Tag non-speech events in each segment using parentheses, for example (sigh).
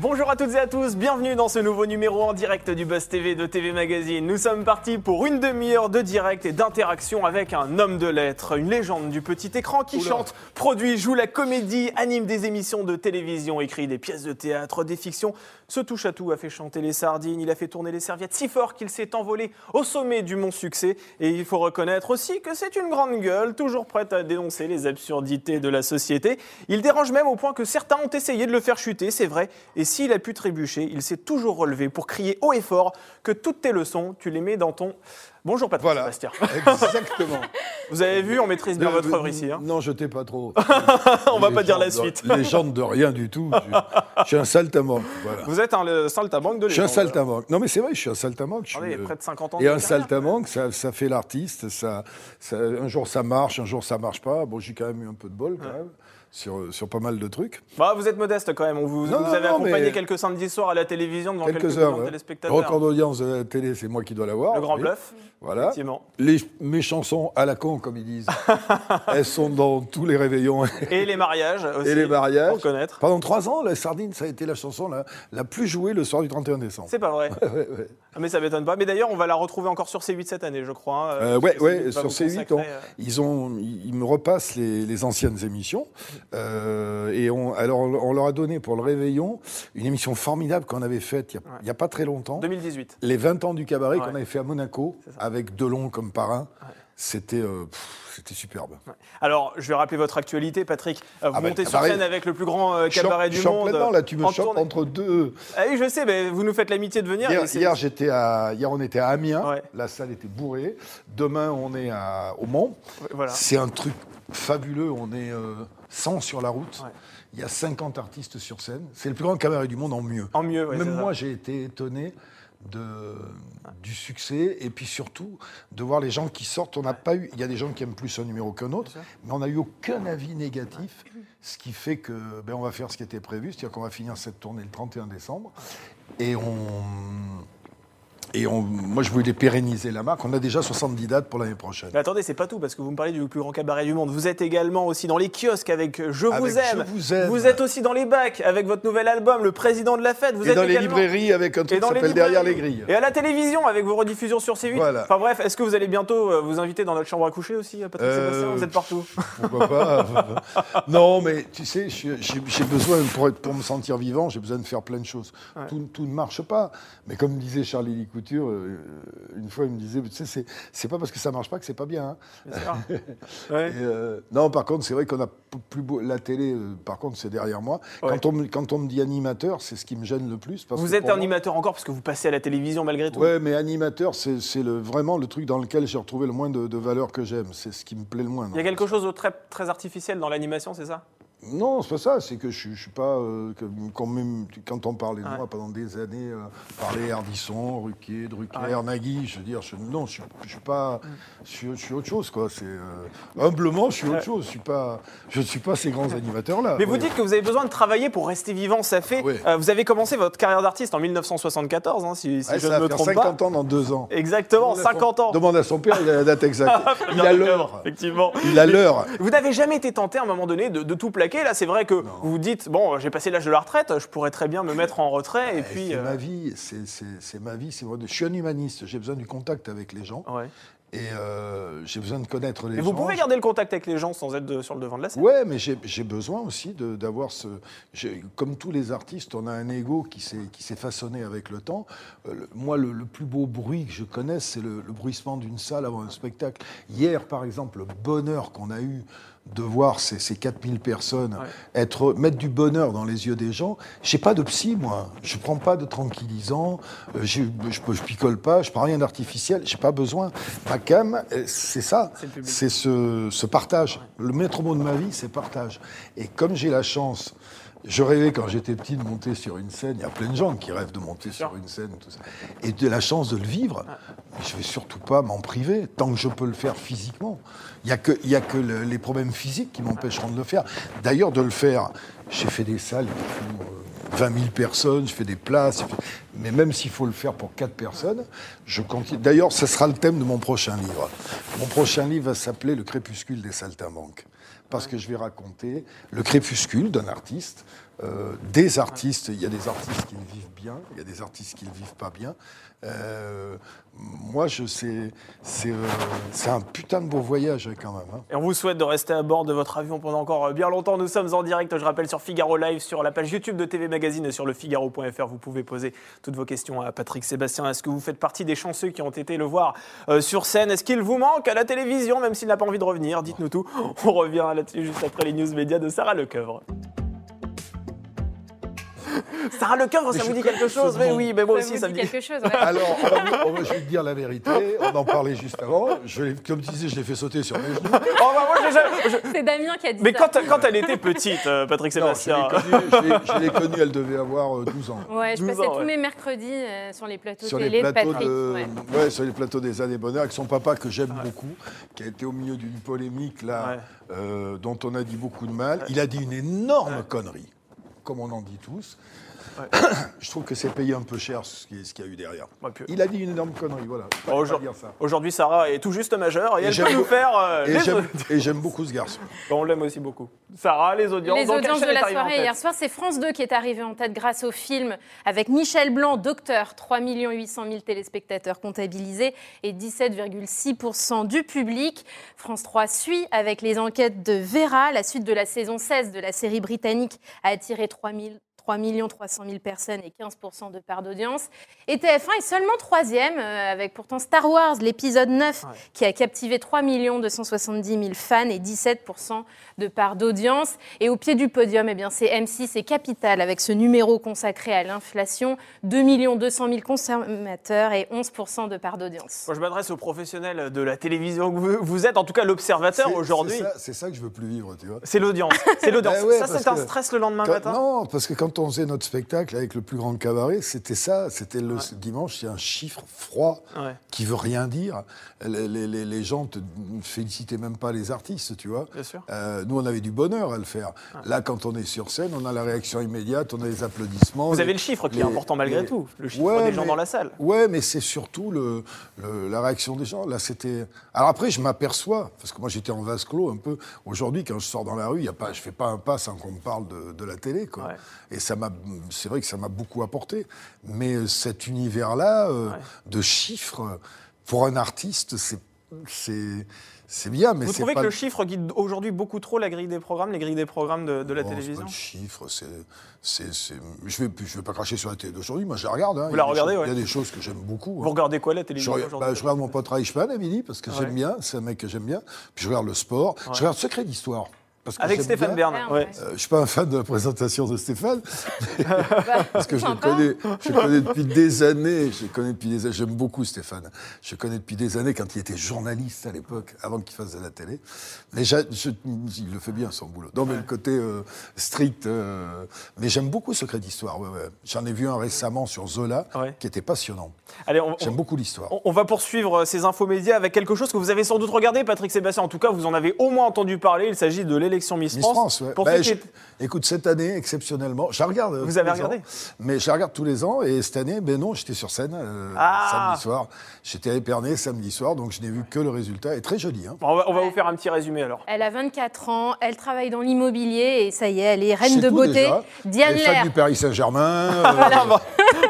Bonjour à toutes et à tous, bienvenue dans ce nouveau numéro en direct du Buzz TV de TV Magazine. Nous sommes partis pour une demi-heure de direct et d'interaction avec un homme de lettres, une légende du petit écran qui chante, produit, joue la comédie, anime des émissions de télévision, écrit des pièces de théâtre, des fictions, se touche à tout, a fait chanter les sardines, il a fait tourner les serviettes si fort qu'il s'est envolé au sommet du mont succès. Et il faut reconnaître aussi que c'est une grande gueule, toujours prête à dénoncer les absurdités de la société. Il dérange même au point que certains ont essayé de le faire chuter, c'est vrai. Et s'il a pu trébucher, il s'est toujours relevé pour crier haut et fort que toutes tes leçons, tu les mets dans ton. Bonjour Patrick Voilà. Sébastien. (laughs) Exactement. Vous avez vu, on maîtrise bien Euh, votre euh, œuvre ici. hein. Non, je t'ai pas trop. (laughs) On va Les pas dire la de- suite. (laughs) Les gens de rien du tout. Je, je suis un saltimbanque. Voilà. Vous êtes un le saltabanque de Je suis un légende. saltimbanque. Non, mais c'est vrai, je suis un saltimbanque. je Ah suis, oui, euh, près de 50 ans Et de un carrière. saltimbanque, ça, ça fait l'artiste. Ça, ça- un jour ça marche, un jour ça marche pas. Bon, j'ai quand même eu un peu de bol quand même sur, sur pas mal de trucs. Bah, vous êtes modeste quand même. Vous, Non, vous non, avez non, accompagné quelques samedis soirs à la télévision devant quelques, Quelques heures. ouais. téléspectateurs. Record d'audience de la télé, c'est moi qui dois l'avoir. Le grand oui. bluff, Voilà. Les, mes chansons à la con, comme ils disent, (laughs) elles sont dans tous les réveillons Et les mariages aussi. et les mariages. Pour connaître. Pendant trois ans, la sardine, ça a été la chanson la, la plus jouée le soir du 31 décembre. C'est pas vrai. (laughs) Ouais, ouais. Ah, Mais ça m'étonne pas. Mais d'ailleurs, on va la retrouver encore sur C8 cette année, je crois. hein. Euh, ouais, C8 ouais, sur vous C8, consacrer, on- euh, ils, ont, ils ils me repassent les, les anciennes émissions. Euh, et on, alors, on leur a donné pour le réveillon une émission formidable qu'on avait faite il n'y a, pas très longtemps. 2018. Les 20 ans du cabaret Ouais. qu'on avait fait à Monaco, avec Delon comme parrain. C'était euh, c'était superbe. Alors, je vais rappeler votre actualité, Patrick. Euh, Vous Ah bah, montez sur scène avec le plus grand euh, cabaret du monde. dedans, là, tu me en chopes entre deux. Ah oui, je sais, mais vous nous faites l'amitié de venir. Hier, j'étais à, hier, on était à Amiens. Ouais. La salle était bourrée. Demain, on est à, au Mans. Voilà. C'est un truc fabuleux. On est euh, 100 sur la route. Ouais. Il y a 50 artistes sur scène. C'est le plus grand cabaret du monde en mieux. En mieux, ouais, Même moi, j'ai été étonné de, du succès et puis surtout de voir les gens qui sortent. On n'a pas eu. Il y a des gens qui aiment plus un numéro qu'un autre, mais on n'a eu aucun avis négatif, ce qui fait que ben, on va faire ce qui était prévu, c'est-à-dire qu'on va finir cette tournée le 31 décembre et on. Et on, moi, je voulais pérenniser la marque. On a déjà 70 dates pour l'année prochaine. Mais attendez, c'est pas tout, parce que vous me parlez du plus grand cabaret du monde. Vous êtes également aussi dans les kiosques avec euh, Je Avec vous aime. Je vous aime. Vous êtes aussi dans les bacs avec votre nouvel album, Le Président de la Fête. Vous et êtes dans les librairies avec un truc qui s'appelle. Derrière les grilles. Et à la télévision avec vos rediffusions sur C8. Voilà. Enfin bref, est-ce que vous allez bientôt euh, vous inviter dans notre chambre à coucher aussi, Patrick Euh, Sébastien Vous êtes partout. (laughs) Pourquoi pas (laughs) Non, mais tu sais, j'ai besoin, pour, être, pour me sentir vivant, j'ai besoin de faire plein de choses. Tout, tout ne marche pas. Mais comme disait Charlie Licouture, euh, une fois, il me disait, tu sais, c'est- pas parce que ça marche pas que c'est pas bien. hein. Ouais. Euh, non, par contre, c'est vrai qu'on a plus beau. La télé, euh, par contre, c'est derrière moi. Ouais. Quand, on, me- quand on me dit animateur, c'est ce qui me gêne le plus. parce Vous êtes moi- animateur encore parce que vous passez à la télévision malgré tout. Ouais, mais animateur, c'est c'est le, vraiment le truc dans lequel j'ai retrouvé le moins de, de valeur que j'aime. C'est ce qui me plaît le moins. Il y a quelque chose de très, très artificiel dans l'animation, c'est ça? Non, c'est pas ça. C'est que je, je suis pas. euh, que- quand, même- quand on parlait de Ouais. moi pendant des années, euh, parlait Ardisson, Ruquier, Drucker, Ouais. Nagui, je veux dire, je, non, je, suis- je suis pas. Je, suis- je suis autre chose, quoi. C'est euh, humblement, je suis autre chose. Je suis pas. Je ne suis pas ces grands animateurs-là. Mais vous dites que vous avez besoin de travailler pour rester vivant. Ça fait. Euh, vous avez commencé votre carrière d'artiste en 1974, hein, si, si je ne me trompe 50 pas. ans dans deux ans. Exactement, Demande à son- 50 ans. Demande à son père, (laughs) il a la date exacte. il a l'heure. Effectivement. Il a l'heure. Vous n'avez jamais été tenté à un moment donné de, de tout plaquer. Là, c'est vrai que vous vous dites bon, j'ai passé l'âge de la retraite, je pourrais très bien me mettre en retrait et puis. c'est euh, ma vie, c'est c'est- c'est ma vie. c'est moi. Je suis un humaniste, j'ai besoin du contact avec les gens ouais. et euh, j'ai besoin de connaître les Et gens. vous pouvez garder le contact avec les gens sans être de- sur le devant de la scène. Ouais, mais j'ai besoin aussi de- d'avoir ce. Comme tous les artistes, on a un ego qui s'est qui s'est façonné avec le temps. Euh, le- moi, le, le plus beau bruit que je connaisse, c'est le, le bruissement d'une salle avant un spectacle. Hier, par exemple, le bonheur qu'on a eu de voir ces, ces 4000 personnes Ouais. être, mettre du bonheur dans les yeux des gens. J'ai pas de psy, moi. Je prends pas de tranquillisant. euh, je, je, je picole pas. Je prends rien d'artificiel. J'ai pas besoin. Ma cam, euh, c'est ça. C'est ce, ce partage. Le maître mot de ma vie, c'est partage. Et comme j'ai la chance, je rêvais quand j'étais petit de monter sur une scène. Il y a plein de gens qui rêvent de monter sur une scène, tout ça. Et de la chance de le vivre. Mais je vais surtout pas m'en priver tant que je peux le faire physiquement. Il n'y a que, il y a que le- les problèmes physiques qui m'empêcheront de le faire. D'ailleurs, de le faire, j'ai fait des salles qui font euh, 20 000 personnes, je fais des places, Mais même s'il faut le faire pour quatre personnes, je continue. D'ailleurs, ce sera le thème de mon prochain livre. Mon prochain livre va s'appeler Le crépuscule des saltimbanques. Parce que je vais raconter le crépuscule d'un artiste, euh, des artistes. Il y a des artistes qui le vivent bien, il y a des artistes qui ne vivent pas bien. Euh, moi, je sais, c'est euh, un putain de beau voyage quand même. hein. Et on vous souhaite de rester à bord de votre avion pendant encore bien longtemps. Nous sommes en direct, je rappelle, sur Figaro Live, sur la page YouTube de TV Magazine et sur le Figaro.fr. Vous pouvez poser toutes vos questions à Patrick Sébastien. Est-ce que vous faites partie des chanceux qui ont été le voir sur scène? Est-ce qu'il vous manque à la télévision, même s'il n'a pas envie de revenir? Dites-nous tout. On revient là-dessus juste après les news médias de Sarah Lecoeuvre. Sarah Lecoeuvre, ça vous dit quelque chose Mais oui, mais moi aussi, ça me dit quelque chose. (laughs) Alors, je vais te dire la vérité. On en parlait juste avant. Comme tu disais, je l'ai fait sauter sur mes genoux. Oh, bah, moi, j'ai jamais- je- C'est Damien qui a dit Mais ça. quand, quand elle était petite, euh, Patrick Non, je l'ai Sébastien. connue, je l'ai- connue, elle devait avoir euh, 12 ans. Ouais, je 12 passais ans, tous ouais. mes mercredis euh, sur les plateaux Sur télé les, de plateaux Patrick. de, ouais. ouais, sur les plateaux des années bonheur, avec son papa que j'aime beaucoup, qui a été au milieu d'une polémique là, Ouais. euh, dont on a dit beaucoup de mal. Il a dit une énorme connerie, comme on en dit tous. Je trouve que c'est payé un peu cher ce qui- ce qu'il y a eu derrière. Ouais, puis- Il a dit une énorme connerie, voilà. Aujourd'hui- Sarah est tout juste majeure et, Et elle j'aime peut nous beaucoup- faire euh, Et j'aime- audiences. Et j'aime beaucoup ce garçon. On l'aime aussi beaucoup. Sarah, les audiences. Les audiences de la arrivée soirée hier soir, c'est France 2 qui est arrivé en tête grâce au film avec Michel Blanc, Docteur, 3 800 000 téléspectateurs comptabilisés et 17,6% du public. France 3 suit avec les enquêtes de Vera. La suite de la saison 16 de la série britannique a attiré 3 000 3 300 000 personnes et 15% de part d'audience. Et TF1 est seulement troisième, euh, avec pourtant Star Wars, l'épisode 9, Ouais. qui a captivé 3 270 000 fans et 17% de part d'audience. Et au pied du podium, eh bien, c'est M6 et Capital, avec ce numéro consacré à l'inflation, 2 200 000 consommateurs et 11% de part d'audience. Moi, je m'adresse aux professionnels de la télévision. Vous, vous êtes en tout cas l'observateur aujourd'hui. c'est ça- que je veux plus vivre, tu vois. C'est l'audience. C'est (laughs) l'audience. Ben ouais, ça, c'est un stress le lendemain Quand- matin? non, parce que quand on faisait notre spectacle avec le plus grand cabaret, c'était ça. C'était le dimanche, c'est un chiffre froid Ouais. qui veut rien dire. Les, les- les- les gens te félicitaient même pas les artistes, tu vois. Bien sûr. Euh, nous, on avait du bonheur à le faire. Là, quand on est sur scène, on a la réaction immédiate, on a les applaudissements. Vous les- avez le chiffre qui est important malgré tout. Le chiffre des gens mais- dans la salle. Ouais, mais c'est surtout le, le- la réaction des gens. Là, c'était. Alors après, je m'aperçois, parce que moi j'étais en vase clos un peu. Aujourd'hui, quand je sors dans la rue, y a pas, je fais pas un pas sans qu'on me parle de, de la télé, quoi. Et ça m'a, c'est vrai que ça m'a beaucoup apporté. Mais euh, cet univers-là euh, Ouais. de chiffres, pour un artiste, c'est, c'est, c'est bien, mais Vous trouvez pas que le chiffre guide aujourd'hui beaucoup trop la grille des programmes, les grilles des programmes de, de la Non, c'est télévision pas le chiffre, c'est, c'est, c'est- je vais, je vais pas cracher sur la télé d'aujourd'hui. Moi, je la regarde. hein. Vous la regardez, choses- ouais. Il y a des choses que j'aime beaucoup. Vous hein. regardez quoi la Je, télévision regarde- aujourd'hui bah, je regarde mon pote Reichmann à midi parce que Ouais. j'aime bien, c'est un mec que j'aime bien. Puis je regarde le sport, je regarde Secret d'Histoire. Avec Stéphane. Bern. Ouais. ouais. Euh, je suis pas un fan de la présentation de Stéphane, (laughs) (laughs) parce que je le connais, je le connais depuis des années. Je le connais depuis des années. J'aime beaucoup Stéphane. Je le connais depuis des années quand il était journaliste à l'époque, avant qu'il fasse de la télé. Mais je- il le fait bien son boulot. Non, mais le côté euh, strict. euh, mais j'aime beaucoup Secret d'Histoire. Ouais, ouais. J'en ai vu un récemment sur Zola, Ouais. qui était passionnant. J'aime beaucoup l'histoire. On on va poursuivre ces infos médias avec quelque chose que vous avez sans doute regardé, Patrick Sébastien. En tout cas, vous en avez au moins entendu parler. Il s'agit de l'élection Miss, Miss France, ouais. Pour Bah, je- Écoute, cette année, exceptionnellement, je la regarde. euh, Vous tous avez les regardé ans, Mais je la regarde tous les ans, et cette année, ben non, j'étais sur scène euh, Ah. samedi soir. J'étais à Épernay samedi soir, donc je n'ai vu que le résultat, et très joli. Hein. Bon, on va, on va Ouais. vous faire un petit résumé alors. Elle a 24 ans, elle travaille dans l'immobilier et ça y est, elle est reine de tout, beauté. déjà. Diane Les fans du Paris Saint-Germain. (laughs) euh,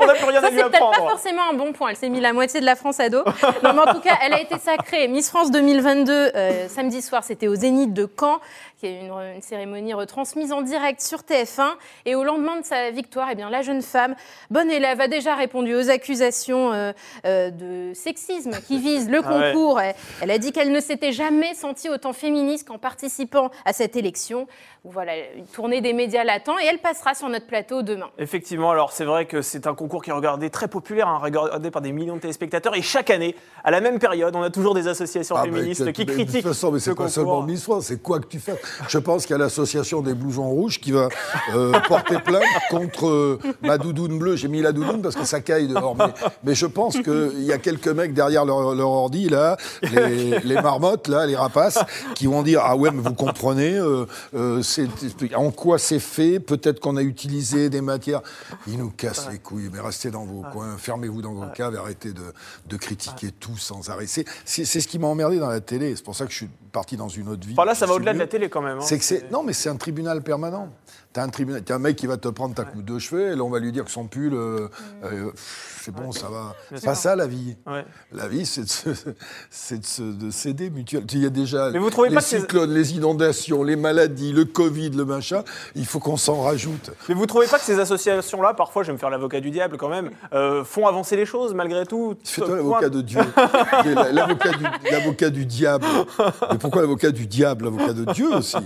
on n'a plus rien Ça, à c'est lui peut-être pas apprendre. forcément un bon point. Elle s'est mis la moitié de la France à dos. Non, mais en tout cas, elle a été sacrée Miss France 2022 euh, samedi soir. C'était au Zénith de Caen, qui est une, une cérémonie retransmise en direct sur TF1. Et au lendemain de sa victoire, eh bien, la jeune femme, bonne élève, a déjà répondu aux accusations euh, euh, de sexisme qui (laughs) visent le Ah ouais. concours. Elle, elle a dit qu'elle ne s'était jamais sentie autant féministe qu'en participant à cette élection. Voilà, une tournée des médias l'attend et elle passera sur notre plateau demain. Effectivement, alors c'est vrai que c'est un concours qui est regardé très populaire, hein, regardé par des millions de téléspectateurs. Et chaque année, à la même période, on a toujours des associations Ah, féministes qui mais critiquent. De toute façon, mais c'est ce pas concours. seulement Miss France, c'est quoi que tu fais. Je pense qu'il y a l'association des blousons rouges qui va euh, (laughs) porter plainte contre euh, ma doudoune bleue. J'ai mis la doudoune parce que ça caille dehors. Mais, mais je pense qu'il y a quelques mecs derrière leur, leur ordi, là, les, les marmottes, là, les rapaces, qui vont dire Ah ouais, mais vous comprenez, euh, en quoi c'est fait? Peut-être qu'on a utilisé des matières. Ils nous cassent les couilles. oui, mais restez dans vos coins, fermez-vous dans vos caves, arrêtez de, de critiquer tout sans arrêt. C'est ce qui m'a emmerdé dans la télé. C'est pour ça que je suis parti dans une autre vie. Enfin, là, ça va au-delà de la télé quand même. hein. C'est que c'est non mais c'est un tribunal permanent. T'as un tribunal, t'as un mec qui va te prendre ta coupe de cheveux et là on va lui dire que son pull, euh, euh, c'est bon, ça va. C'est pas ça la vie. La vie, c'est de, se- (laughs) c'est de, se- de s'aider mutuellement. Il y a déjà Mais vous trouvez les pas cyclones, les inondations, les maladies, le Covid, le machin. Il faut qu'on s'en rajoute. Mais vous trouvez pas que ces associations-là, parfois, je vais me faire l'avocat du diable quand même, euh, font avancer les choses malgré tout? Fais-toi l'avocat de Dieu. (laughs) Du, l'avocat du diable. Mais pourquoi l'avocat du diable? L'avocat de Dieu aussi.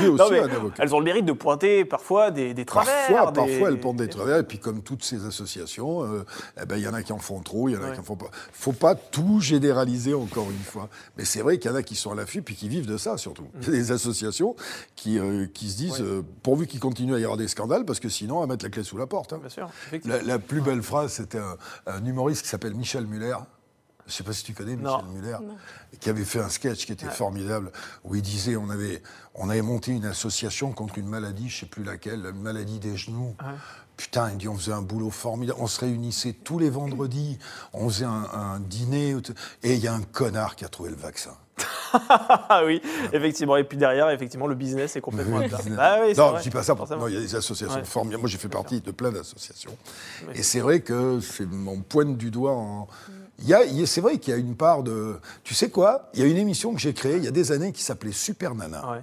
Aussi Non, mais a un avocat. elles ont le mérite de pointer parfois des, des travers. Parfois, des- parfois, elles portent des travers. Et puis, comme toutes ces associations, euh, eh ben, il y en a qui en font trop, il y en a Ouais. qui en font pas. faut pas tout généraliser, encore une fois. Mais c'est vrai qu'il y en a qui sont à l'affût, puis qui vivent de ça, surtout. Mm. Il a des associations qui, euh, qui se disent, euh, pourvu qu'il continue à y avoir des scandales, parce que sinon, on va mettre la clé sous la porte. hein. Bien sûr. La, la plus belle phrase, c'était un, un humoriste qui s'appelle Michel Muller. Je ne sais pas si tu connais Michel Non. Muller, qui avait fait un sketch qui était formidable, où il disait on avait, on avait monté une association contre une maladie, je ne sais plus laquelle, une maladie des genoux. Putain, il dit on faisait un boulot formidable. On se réunissait tous les vendredis, on faisait un, un dîner, et il y a un connard qui a trouvé le vaccin. Ah (laughs) oui, effectivement. Et puis derrière, effectivement, le business est complètement plat. business. Ah oui, c'est non, vrai. je dis pas ça. Forcément. Non, il y a des associations Ouais. formidables. Moi, j'ai fait partie de plein d'associations. Et c'est vrai que c'est mon pointe du doigt en. C'est vrai qu'il y a une part de. Tu sais quoi? Il y a une émission que j'ai créée il y a des années qui s'appelait Super Nana. Ouais.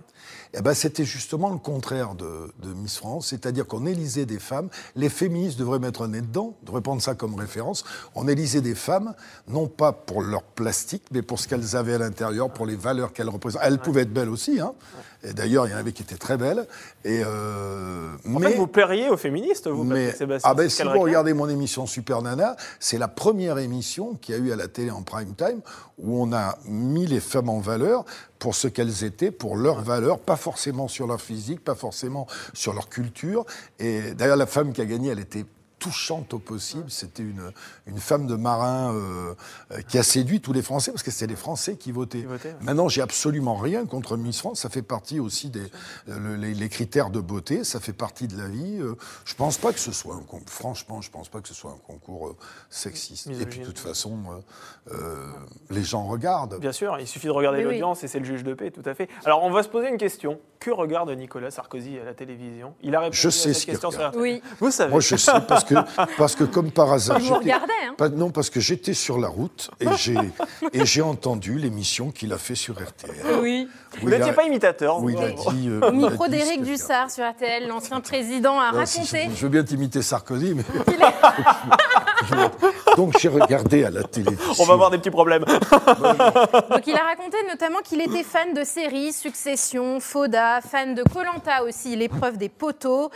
Eh ben, c'était justement le contraire de, de Miss France, c'est-à-dire qu'on élisait des femmes. Les féministes devraient mettre un nez dedans, devraient prendre ça comme référence. On élisait des femmes, non pas pour leur plastique, mais pour ce qu'elles avaient à l'intérieur, pour les valeurs qu'elles représentent. Elles pouvaient être belles aussi, hein. Et d'ailleurs, il y en avait qui étaient très belles. Et euh, En mais, fait, vous plairiez aux féministes, vous, mais Patrick Sébastien ah ben, si vous regardez mon émission Super Nana, c'est la première émission qu'il y a eu à la télé en prime time où on a mis les femmes en valeur pour ce qu'elles étaient, pour leurs valeurs, pas forcément sur leur physique, pas forcément sur leur culture. Et d'ailleurs, la femme qui a gagné, elle était touchante au possible. C'était une, une femme de marin euh, euh, qui a séduit tous les Français, parce que c'était les Français qui votaient. Maintenant, j'ai absolument rien contre Miss France. Ça fait partie aussi des euh, le- les, les critères de beauté. Ça fait partie de la vie. Euh, Je pense pas que ce soit un concours. Franchement, je pense pas que ce soit un concours sexiste. Et puis, de toute façon, les gens regardent. Bien sûr, il suffit de regarder oui. l'audience et c'est le juge de paix, tout à fait. Alors, on va se poser une question. Que regarde Nicolas Sarkozy à la télévision? Il a répondu Je à sais cette ce question sur. RTL. Oui. Vous savez. Moi, je sais parce que parce que comme par hasard, Vous regardez, hein pas- non parce que j'étais sur la route et (laughs) j'ai et j'ai entendu l'émission qu'il a fait sur RTL. Oui. Vous n'étiez pas imitateur. où il a vous. dit. euh, Au micro d'Éric Dussard sur RTL, l'ancien président a si raconté. je, je veux bien t'imiter Sarkozy, mais. (laughs) (laughs) Donc j'ai regardé à la télévision. On va avoir des petits problèmes. Donc il a raconté notamment qu'il était fan de séries, Succession, Foda, fan de Colanta aussi, l'épreuve des poteaux.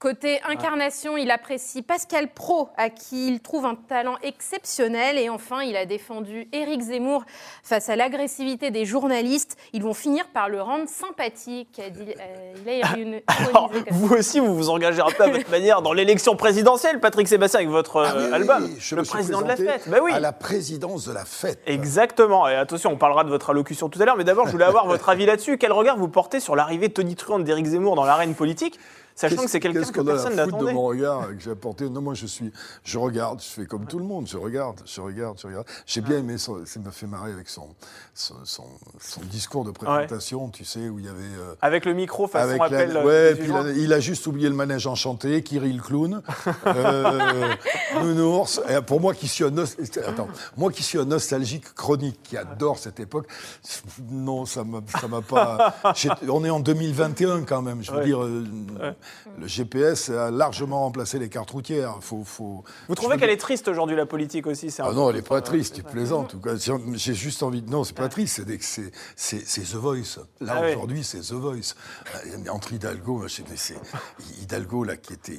Côté incarnation, il apprécie Pascal Pro, à qui il trouve un talent exceptionnel. Et enfin, il a défendu Éric Zemmour face à l'agressivité des journalistes. Ils vont finir par le rendre sympathique, a dit. euh, il a ironisé Alors, comme ça. vous aussi, vous vous engagez un peu à votre (laughs) manière dans l'élection présidentielle, Patrick Sébastien, avec votre Ah oui, euh, album. oui, je le me suis président de la fête. Bah oui. À la présidence de la fête. Exactement. Et attention, on parlera de votre allocution tout à l'heure, mais d'abord, je voulais avoir (laughs) votre avis là-dessus. Quel regard vous portez sur l'arrivée tonitruante d'Éric Zemmour dans l'arène politique, sachant Qu'est-ce- que c'est quelqu'un qu'est-ce que qu'on a personne de mon regard que j'ai apporté Non, moi je suis, je regarde, je fais comme tout le monde, je regarde, je regarde, je regarde. J'ai bien aimé, son, ça m'a fait marrer avec son, son, son- son discours de présentation, tu sais, où il y avait. euh, Avec le micro façon Avec la- appel. euh, ouais, puis il a, il a juste oublié le manège enchanté, Kirill le clown, euh, (laughs) Nounours. Et pour moi qui suis un attends, moi qui suis un nostalgique chronique, qui adore cette époque, non, ça m'a, pas. (laughs) On est en 2021 quand même. Je veux Ouais. dire, euh, le GPS a largement remplacé les cartes routières. Faut, faut. Vous trouvez qu'elle est triste aujourd'hui, la politique aussi c'est Ah non, elle est votre- pas triste, tout cas. J'ai juste envie de. Non, c'est pas triste, c'est c'est c'est- c'est The Voice. Là, Ah aujourd'hui, c'est The Voice. Euh, Entre Hidalgo, pas, c'est Hidalgo, là, qui était.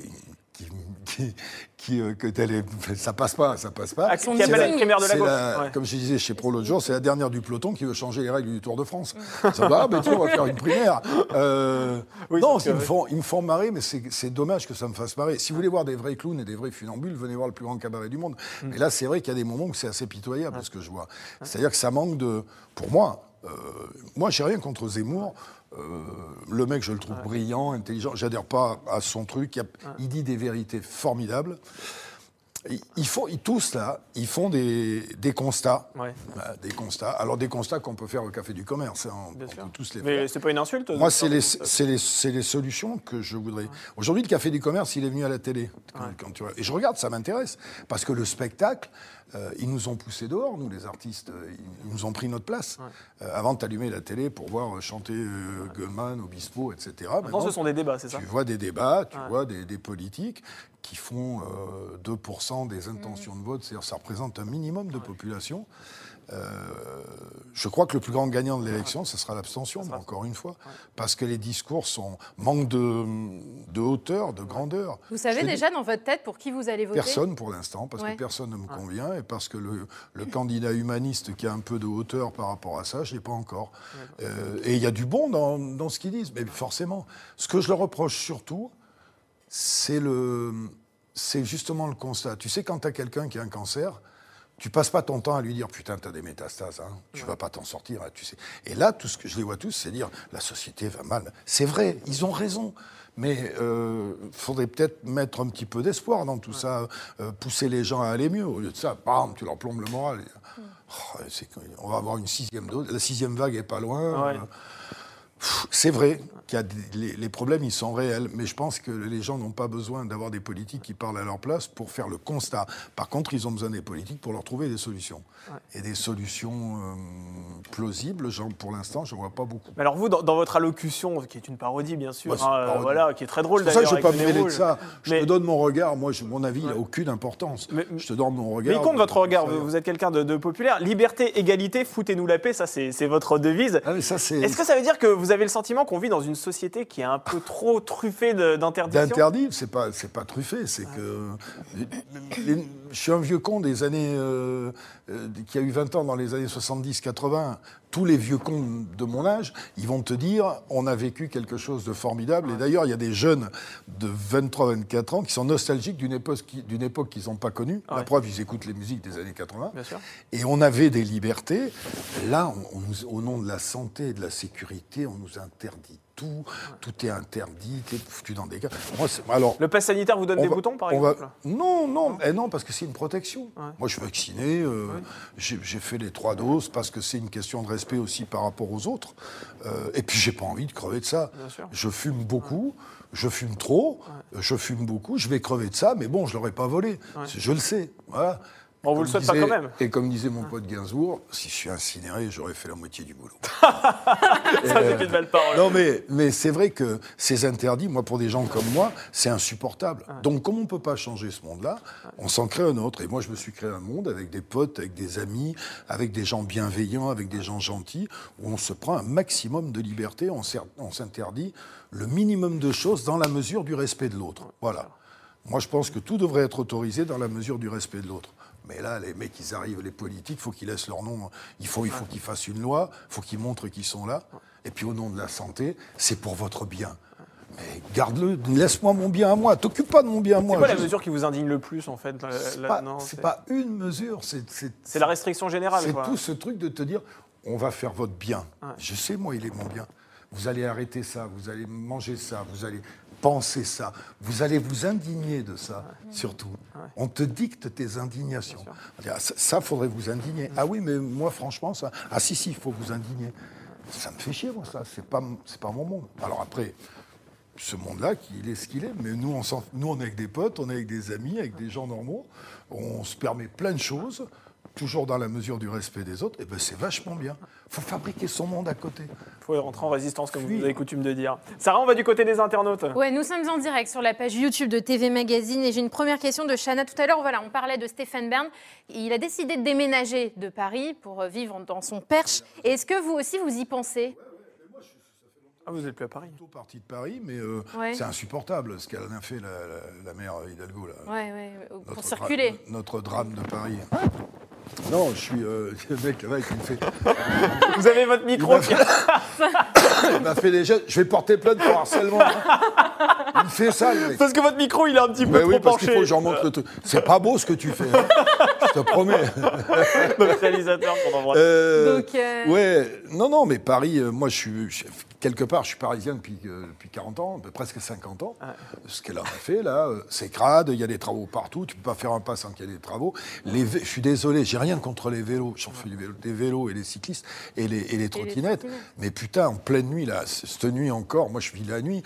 Qui, qui, qui, euh, que ça passe pas, ça passe pas. Ah, qui appelle la primaire de la gauche. la- Ouais. Comme je disais chez Pro l'autre jour, c'est la dernière du peloton qui veut changer les règles du Tour de France. Ça va, mais tiens, on va faire une primaire. Euh, Oui, non, ils me, font, ils me font marrer, mais c'est c'est dommage que ça me fasse marrer. Si vous voulez voir des vrais clowns et des vrais funambules, venez voir le plus grand cabaret du monde. Mm. Mais là, c'est vrai qu'il y a des moments où c'est assez pitoyable, ce que je vois. C'est-à-dire que ça manque de, pour moi, Euh, moi, j'ai rien contre Zemmour. Euh, le mec, je le trouve brillant, intelligent. J'adhère pas à son truc. Il, a- il dit des vérités formidables ils, font, ils, tous là, ils font des, des constats, bah, des constats. Alors des constats qu'on peut faire au café du commerce, hein, on, on pas une insulte. Moi, c'est les, les, les, solutions que je voudrais. Aujourd'hui, le café du commerce, il est venu à la télé. Et je regarde, ça m'intéresse parce que le spectacle, euh, ils nous ont poussés dehors, nous les artistes, ils, nous ont pris notre place. Euh, avant de la télé pour voir euh, chanter euh, Goldman, Obispo, etc. Maintenant, ce sont des débats, c'est ça. Tu vois des débats, tu vois des, des, politiques qui font 2% des intentions de vote, c'est-à-dire ça représente un minimum de population. Euh, je crois que le plus grand gagnant de l'élection, ce sera l'abstention, mais encore une fois, parce que les discours sont manque de, de hauteur, de grandeur. Vous savez déjà dans votre tête pour qui vous allez voter? Personne pour l'instant, parce que personne ne me convient et parce que le, le, (laughs) candidat humaniste qui a un peu de hauteur par rapport à ça, je l'ai pas encore. Euh, et il y a du bon dans, dans ce qu'ils disent, mais forcément. Ce que je leur reproche surtout, c'est le c'est justement le constat. Tu sais, quand tu as quelqu'un qui a un cancer, tu passes pas ton temps à lui dire putain t'as des métastases, hein, tu vas pas t'en sortir, hein, tu sais. Et là, tout ce que je les vois tous, c'est dire la société va mal. C'est vrai, ils ont raison. Mais euh, faudrait peut-être mettre un petit peu d'espoir dans tout ça, euh, pousser les gens à aller mieux. Au lieu de ça, bam, tu leur plombes le moral. Oh, on va avoir une sixième dose. La sixième vague est pas loin. Ouais. Euh, pff, C'est vrai qu'il y a des- les, les problèmes, ils sont réels, mais je pense que les gens n'ont pas besoin d'avoir des politiques qui parlent à leur place pour faire le constat. Par contre, ils ont besoin des politiques pour leur trouver des solutions. Et des solutions euh, plausibles, genre, pour l'instant, je ne vois pas beaucoup. Mais alors vous, dans, dans votre allocution, qui est une parodie bien sûr, Bah, c'est hein, euh, parodie. voilà, qui est très drôle C'est pour ça d'ailleurs. je ne vais pas me mêler de ça. Je Mais- te donne mon regard. Moi, je- mon avis, il n'a aucune importance. Mais- je te donne mon Mais regard. il compte votre regard, vous, vous êtes quelqu'un de, de populaire. Liberté, égalité, foutez-nous la paix, ça c'est c'est votre devise. Ah, mais c'est Est-ce que ça veut dire que vous avez le sentiment qu'on vit dans une société qui est un peu trop truffée d'interdictions D'interdit, c'est pas, c'est pas truffé, c'est que les- je suis un vieux con des années euh, euh, qui a eu 20 ans dans les années 70-80. Tous les vieux cons de mon âge, ils vont te dire on a vécu quelque chose de formidable. Et d'ailleurs, il y a des jeunes de 23-24 ans qui sont nostalgiques d'une époque, d'une époque qu'ils n'ont pas connue. La Ouais. preuve, ils écoutent les musiques des années 80. Bien sûr. Et on avait des libertés. Là, on- on nous- au nom de la santé et de la sécurité, on nous interdit tout. Tout est interdit, t'es foutu dans des cas. Moi, c'est- alors, Le pass sanitaire vous donne on des va- boutons par on va- exemple Non, non, eh non, parce que c'est une protection. Moi, je suis vacciné, euh, j'ai j'ai fait les trois doses parce que c'est une question de respect aussi par rapport aux autres. Euh, et puis, j'ai pas envie de crever de ça. Sûr. Je fume beaucoup, je fume trop, je fume beaucoup, je vais crever de ça, mais bon, je l'aurais pas volé. Je le sais. Voilà. Bon, vous le souhaite pas quand même. Et comme disait mon pote Gainsbourg, si je suis incinéré, j'aurais fait la moitié du boulot. (laughs) Ça c'est une belle parole. Non, mais, mais c'est vrai que ces interdits, moi, pour des gens comme moi, c'est insupportable. Donc, comme on ne peut pas changer ce monde-là, on s'en crée un autre. Et moi, je me suis créé un monde avec des potes, avec des amis, avec des gens bienveillants, avec des gens gentils, où on se prend un maximum de liberté, on on s'interdit le minimum de choses dans la mesure du respect de l'autre. Voilà. Moi, je pense que tout devrait être autorisé dans la mesure du respect de l'autre. Mais là, les mecs, ils arrivent, les politiques, il faut qu'ils laissent leur nom. Il faut, il faut qu'ils fassent une loi, il faut qu'ils montrent qu'ils sont là. Et puis, au nom de la santé, c'est pour votre bien. Mais garde-le, laisse-moi mon bien à moi. T'occupe pas de mon bien à moi. C'est quoi la mesure qui vous indigne le plus en fait C'est pas, pas une mesure, c'est la restriction générale. c'est tout ce truc de te dire, on va faire votre bien. Je sais, moi, il est mon bien. Vous allez arrêter ça, vous allez manger ça, vous allez penser ça, vous allez vous indigner de ça, surtout. On te dicte tes indignations. Ah, Ça, ça, faudrait vous indigner. Ah oui, mais moi, franchement, ça. Ah si, si, il faut vous indigner. Ça me fait chier, moi, ça. C'est pas, c'est pas mon monde. Alors après, ce monde-là, il est ce qu'il est. Mais nous on, nous, on est avec des potes, on est avec des amis, avec des gens normaux. On se permet plein de choses, toujours dans la mesure du respect des autres. Et ben, c'est vachement bien. faut fabriquer son monde à côté. Il faut rentrer en résistance, comme Fuir. vous avez coutume de dire. Sarah, on va du côté des internautes. Ouais, nous sommes en direct sur la page YouTube de TV Magazine et j'ai une première question de Chana. Tout à l'heure, voilà, on parlait de Stéphane Bern. Il a décidé de déménager de Paris pour euh, vivre dans son perche. Est-ce que vous aussi, vous y pensez? Ah, vous n'êtes plus à Paris. Plutôt parti de Paris, mais euh, Ouais. c'est insupportable ce qu'elle a fait, la, la- la mère Hidalgo. Là. Ouais, ouais, pour Notre circuler. dra- notre drame de Paris. Non, je suis euh, (laughs) le mec là-bas qui me fait. Vous avez votre micro. Il m'a fait, il m'a fait des gestes. Je vais porter plainte pour harcèlement. Il me fait ça, le mec. Parce que votre micro, il est un petit peu Mais trop oui, parce qu'il faut que j'en montre le truc. C'est pas beau ce que tu fais. hein. Je te promets. Notre réalisateur qu'on embrasse. Euh, Donc, euh, Ouais, non, non, mais Paris, euh, moi, je suis. je- quelque part, je suis parisien depuis, euh, depuis 40 ans, presque 50 ans. Ce qu'elle a fait, là, euh, c'est crade, il y a des travaux partout, tu peux pas faire un pas sans qu'il y ait des travaux. Les je suis désolé, j'ai rien contre les vélos, j'en fais des vélos et les cyclistes et les, et les trottinettes. Mais putain, en pleine nuit, là, cette nuit encore, moi je vis la nuit,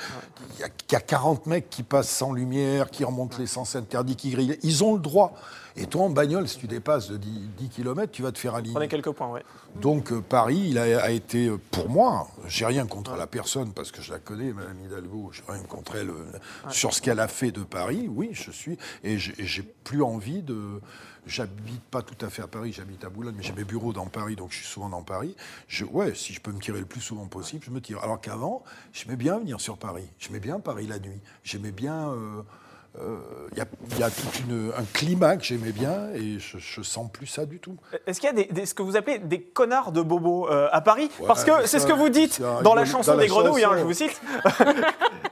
il y, a- il y a 40 mecs qui passent sans lumière, qui remontent les sens interdits, qui grillent. Ils ont le droit. Et toi, en bagnole, si tu dépasses de 10, 10 km, tu vas te faire aligner. Prenez quelques points, ouais. Donc euh, Paris, il a, a été, euh, pour moi, j'ai rien contre la personne parce que je la connais, Madame Hidalgo, j'ai rien contre elle euh, sur ce qu'elle a fait de Paris. Oui, je suis et j'ai et j'ai plus envie de. J'habite pas tout à fait à Paris, j'habite à Boulogne, mais j'ai mes bureaux dans Paris, donc je suis souvent dans Paris. Je, ouais, si je peux me tirer le plus souvent possible, je me tire. Alors qu'avant, j'aimais bien venir sur Paris. J'aimais bien Paris la nuit. J'aimais bien. euh, il y, a, il y a tout une- un climat que j'aimais bien et je, je sens plus ça du tout. Est-ce qu'il y a des, des- ce que vous appelez des connards de bobos euh, à Paris? Ouais, Parce que c'est ce que vous dites dans la chanson dans la des grenouilles, hein, je vous cite. (laughs)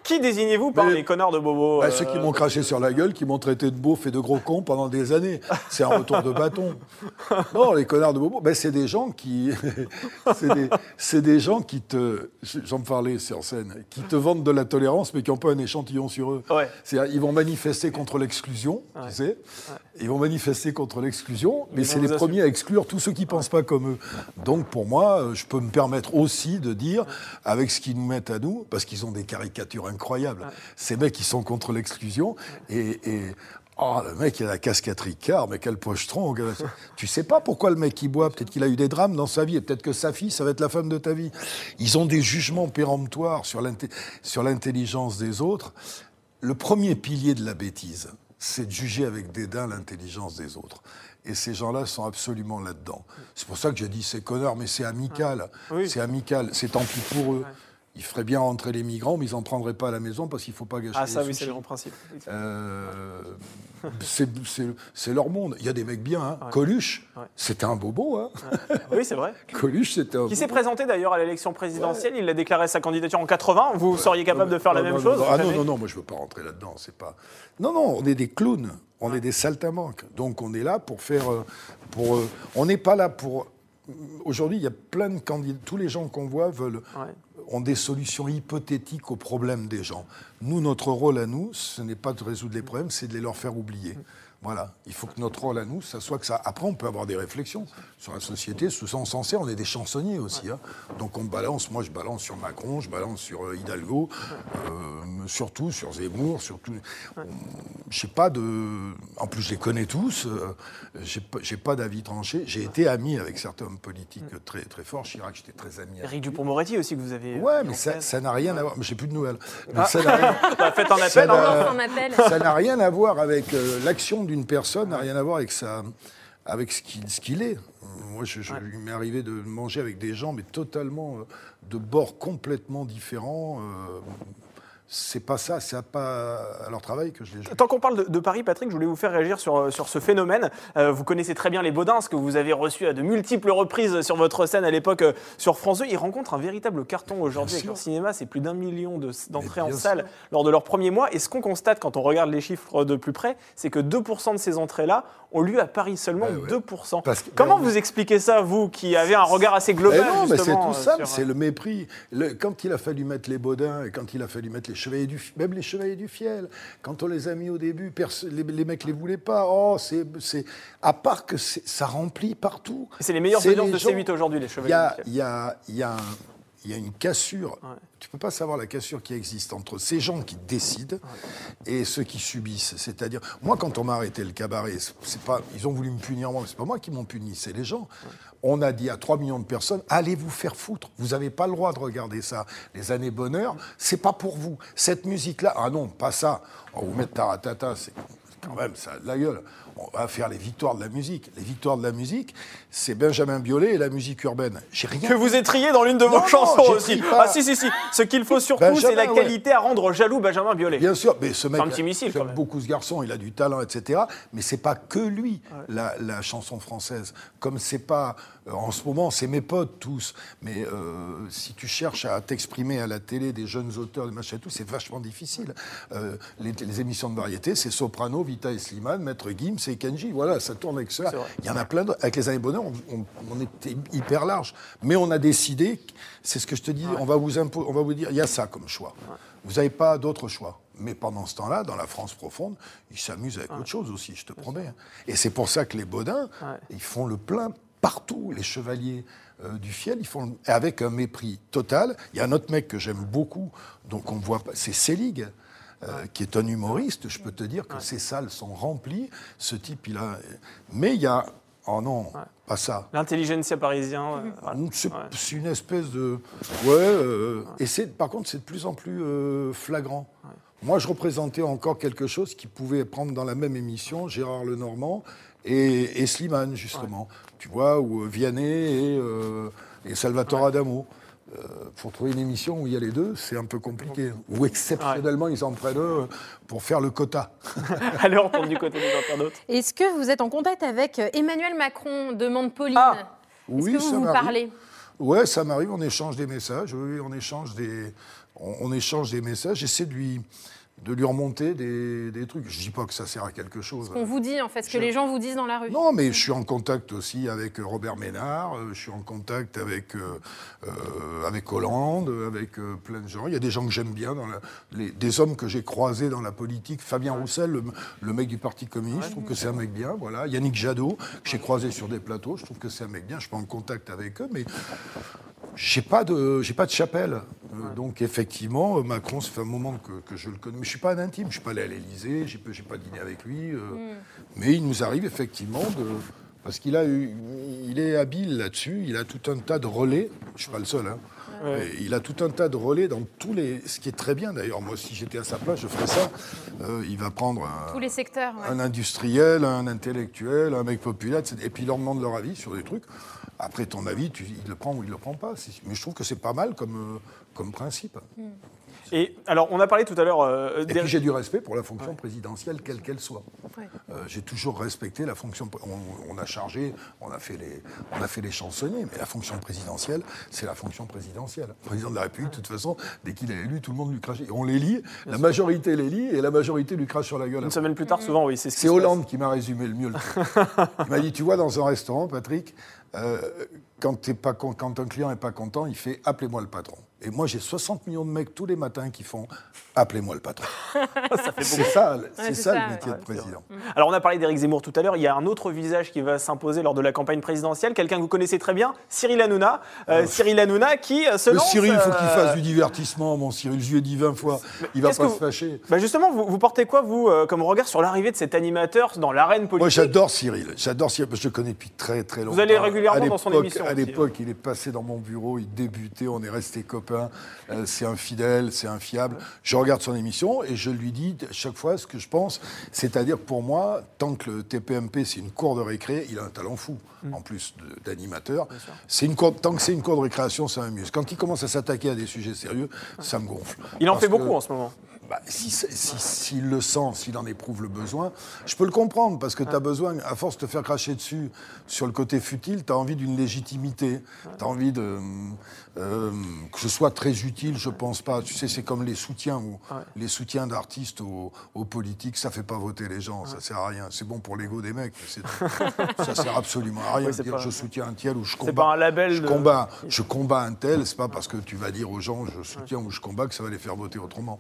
Qui désignez-vous par Mais- les connards de bobos Bah, euh, ceux qui m'ont craché sur la gueule, qui m'ont traité de beauf et de gros cons pendant des années. (laughs) C'est un retour de bâton. Non, les connards de bobo, ben, c'est des gens qui. (laughs) c'est des, c'est des gens qui te. J'en parlais sur scène, qui te vendent de la tolérance, mais qui n'ont pas un échantillon sur eux. Ouais. C'est-à-dire, ils vont manifester contre l'exclusion, Ouais. tu sais. Ils vont manifester contre l'exclusion, mais c'est les premiers à exclure tous ceux qui ne pensent pas comme eux. Donc, pour moi, euh, je peux me permettre aussi de dire, avec ce qu'ils nous mettent à nous, parce qu'ils ont des caricatures incroyables, ces mecs qui sont contre l'exclusion, et, et- Oh, le mec, il a la casquette Ricard, mais quel pochetron. tu sais pas pourquoi le mec il boit. Peut-être qu'il a eu des drames dans sa vie, et peut-être que sa fille, ça va être la femme de ta vie. Ils ont des jugements péremptoires sur l'intelligence des autres. Le premier pilier de la bêtise, c'est de juger avec dédain l'intelligence des autres. Et ces gens-là sont absolument là-dedans. C'est pour ça que j'ai dit c'est connard, mais c'est amical. Oui. C'est amical. C'est tant pis pour eux. Ils feraient bien rentrer les migrants, mais ils n'en prendraient pas à la maison parce qu'il ne faut pas gâcher Ah, ça, les oui, c'est le grand principe. Euh, (laughs) c'est leur monde. Il y a des mecs bien. Hein. Ouais. Coluche, Ouais. c'était un bobo. Hein. Oui, c'est vrai. (laughs) Coluche, c'était un Qui s'est présenté d'ailleurs à l'élection présidentielle. Il a déclaré sa candidature en 80. Vous seriez capable de faire la Non, même non, chose non, Ah non, non, non, moi je veux pas rentrer là-dedans. C'est pas. Non, non, on est des clowns. On est des saltimbanques. Donc on est là pour faire. euh, Pour, euh, on n'est pas là pour. Aujourd'hui, il y a plein de candidats. Tous les gens qu'on voit veulent Ouais. Ont des solutions hypothétiques aux problèmes des gens. Nous, notre rôle à nous, ce n'est pas de résoudre les problèmes, c'est de les leur faire oublier. Voilà. Il faut que notre rôle à nous, ça soit que ça. Après, on peut avoir des réflexions sur la société. Sous ça, on s'en sert. On est des chansonniers aussi. hein. Donc, on balance. Moi, je balance sur Macron, je balance sur euh, Hidalgo, euh, surtout sur Zemmour, surtout. Je sais pas de. En plus, je les connais tous. euh, j'ai pas, j'ai pas d'avis tranché. J'ai été ami avec certains hommes politiques très très forts. Chirac, j'étais très ami. avec Eric Dupont-Moretti aussi, que vous avez. Ouais, mais ça n'a rien à voir. Mais j'ai plus de nouvelles. Mais ça n'a rien, (laughs) Bah, faites un appel. hein. ça n'a rien à voir avec euh, l'action d'une personne, n'a rien à voir avec sa, avec ce qu'il est. Moi, je, je- il m'est arrivé de manger avec des gens, mais totalement euh, de bords complètement différents. euh, c'est pas ça, c'est pas à leur travail que je les juge. Tant qu'on parle de, de Paris, Patrick, je voulais vous faire réagir sur, euh, sur ce phénomène. Euh, vous connaissez très bien les Baudins, ce que vous avez reçu à de multiples reprises sur votre scène à l'époque euh, sur France 2. Ils rencontrent un véritable carton aujourd'hui avec sûr. leur cinéma. C'est plus d'un million de- d'entrées en salle sûr. lors de leur premier mois. Et ce qu'on constate quand on regarde les chiffres de plus près, c'est que 2% de ces entrées-là ont lieu à Paris seulement. Ouais, ouais. 2%. Parce que- Comment ben, vous expliquez ça, vous, qui avez un regard assez global Mais non, mais c'est tout euh, simple, sur, c'est euh, le mépris. Le- quand il a fallu mettre les Baudins et quand il a fallu mettre les Chevaliers du même les Chevaliers du Fiel, quand on les a mis au début, les, les mecs les voulaient pas. Oh, c'est à part que ça remplit partout. C'est les meilleures audiences de gens- C8 aujourd'hui, les Chevaliers. y a, du Fiel. il y a- il y a un- il y a une cassure. Ouais. Tu peux pas savoir la cassure qui existe entre ces gens qui décident et ceux qui subissent. C'est-à-dire, moi, quand on m'a arrêté le cabaret, c'est- pas, ils ont voulu me punir moi, mais c'est pas moi qui m'ont puni, c'est les gens. On a dit à 3 millions de personnes, allez vous faire foutre. Vous n'avez pas le droit de regarder ça. Les années bonheur, c'est pas pour vous. Cette musique-là, ah non, pas ça. On vous mettre taratata, c'est quand même ça la gueule. On va faire les victoires de la musique. Les victoires de la musique, c'est Benjamin Biolay et la musique urbaine. J'ai rien. Que vous étriez dans l'une de vos Non, chansons aussi. pas. Ah si, si, si. Ce qu'il faut surtout, c'est la ouais. qualité à rendre jaloux Benjamin Biolay. Bien sûr, mais ce mec, un petit missile, quand même. beaucoup ce garçon, il a du talent, etc. Mais c'est pas que lui, la, la chanson française. Comme c'est pas, euh, en ce moment, c'est mes potes tous. Mais euh, si tu cherches à t'exprimer à la télé des jeunes auteurs, des machins et tout, c'est vachement difficile. Euh, les, les émissions de variété, c'est Soprano, Vita et Slimane, Maître Gims et Kenji. Voilà, ça tourne avec ça. C'est vrai. Il y en a plein d'autres. Avec les années bonheur, on, on- on était hyper large. Mais on a décidé, c'est ce que je te dis, on, va vous impo- on va vous dire, il y a ça comme choix. Vous n'avez pas d'autre choix. Mais pendant ce temps-là, dans la France profonde, ils s'amusent avec autre chose aussi, je te promets. hein. Et c'est pour ça que les Baudins, ils font le plein partout. Les chevaliers euh, du fiel, ils font avec un mépris total. Il y a un autre mec que j'aime beaucoup, donc on voit pas, c'est Selig. Euh, qui est un humoriste, je peux te dire que ces salles sont remplies. Ce type, il a. Mais il y a. Oh non, pas ça. L'intelligentsia parisien. euh, voilà. C'est une espèce de. Ouais. euh, Et c'est, par contre, c'est de plus en plus euh, flagrant. Moi, je représentais encore quelque chose qui pouvait prendre dans la même émission Gérard Lenormand et, et Slimane, justement. Tu vois, ou Vianney et, euh, et Salvatore Adamo. Euh, pour trouver une émission où il y a les deux, c'est un peu compliqué. Ou exceptionnellement, ils en prennent pour faire le quota. Allez, on retourne du côté des internautes. Est-ce que vous êtes en contact avec euh, Emmanuel Macron demande Pauline. Ah, Est-ce oui, que vous ça vous m'arrive. parlez? Ouais, ça m'arrive, on échange des messages, oui, oui, on échange des, on, on échange des messages, j'essaie de lui, de lui remonter des, des trucs. Je dis pas que ça sert à quelque chose. On vous dit en fait ce que les gens vous disent dans la rue. Non, mais je suis en contact aussi avec Robert Ménard, euh, je suis en contact avec, euh, euh, avec Hollande, avec euh, plein de gens. Il y a des gens que j'aime bien, dans la- les- des hommes que j'ai croisés dans la politique. Fabien Roussel, le, le mec du Parti communiste, je trouve que c'est un mec bien. Voilà. Yannick Jadot, que j'ai croisé sur des plateaux, je trouve que c'est un mec bien. Je suis pas en contact avec eux, mais j'ai pas de, j'ai pas de chapelle. Euh, Donc effectivement, euh, Macron, ça fait un moment que, que je le connais, mais je suis pas un intime. Je suis pas allé à l'Élysée, j'ai pas, j'ai pas dîné avec lui. euh, Mais il nous arrive effectivement de, parce qu'il a, eu- il est habile là-dessus. Il a tout un tas de relais. Je suis pas le seul. Hein. Ouais. Il a tout un tas de relais dans tous les, ce qui est très bien d'ailleurs. Moi, si j'étais à sa place, je ferais ça. Euh, il va prendre un, Tous les secteurs. ouais. un industriel, un intellectuel, un mec populaire, etc. et puis il leur demande leur avis sur des trucs. Après, ton avis, tu, il le prend ou il le prend pas. Mais je trouve que c'est pas mal comme, euh, comme principe. Et alors, on a parlé tout à l'heure euh, Et des- puis j'ai du respect pour la fonction présidentielle, quelle qu'elle soit. Ouais. Euh, j'ai toujours respecté la fonction. On, on a chargé, on a fait les, on a fait les chansonniers, mais la fonction présidentielle, c'est la fonction présidentielle. Le président de la République, de toute façon, dès qu'il est élu, tout le monde lui crache. Et on les lit, la majorité les lit, et la majorité lui crache sur la gueule. une semaine plus tard, souvent, oui, c'est ce Hollande qui m'a résumé le mieux. le truc. (laughs) Il m'a dit, tu vois, dans un restaurant, Patrick, euh, quand, t'es pas quand un client n'est pas content, il fait appelez-moi le patron. Et moi, j'ai 60 millions de mecs tous les matins qui font appelez-moi le patron. (laughs) c'est ça, c'est ça, ça, le métier ouais. de président. passe. Alors, on a parlé d'Éric Zemmour tout à l'heure. Il y a un autre visage qui va s'imposer lors de la campagne présidentielle. Quelqu'un que vous connaissez très bien, Cyril Hanouna. Euh, Cyril Hanouna qui euh, se lance. Cyril, il faut qu'il fasse du divertissement, mon Cyril. Je lui ai dit 20 fois. Il va pas se vous- fâcher. Bah justement, vous, vous portez quoi, vous, comme regard sur l'arrivée de cet animateur dans l'arène politique? Moi, j'adore Cyril. J'adore Cyril, parce que je le connais depuis très, très longtemps. allez régulièrement À dans son l'époque- émission À l'époque, il est passé dans mon bureau, il débutait, on est restés copains. Euh, c'est un fidèle, c'est un fiable. Je regarde son émission et je lui dis à chaque fois ce que je pense. C'est-à-dire, pour moi, tant que le TPMP, c'est une cour de récré, il a un talent fou, Mm. en plus d'animateur. C'est une cour- tant que c'est une cour de récréation, ça m'amuse. Quand il commence à s'attaquer à des sujets sérieux, ça me gonfle. Il en Parce fait beaucoup que- en ce moment. Bah, si- si- S'il le sent, s'il en éprouve le besoin, je peux le comprendre, parce que tu as besoin, à force de te faire cracher dessus sur le côté futile, tu as envie d'une légitimité. Tu as envie de. Euh, que ce soit très utile, je pense pas. Tu sais, c'est comme les soutiens, ou, les soutiens d'artistes aux, aux politiques, ça fait pas voter les gens, ça sert à rien. C'est bon pour l'ego des mecs, mais (laughs) ça sert absolument à rien de dire pas- je soutiens un tel ou je combat. Pas un label je de- combats, je combats un tel, c'est pas parce que tu vas dire aux gens je soutiens ou je combats que ça va les faire voter autrement.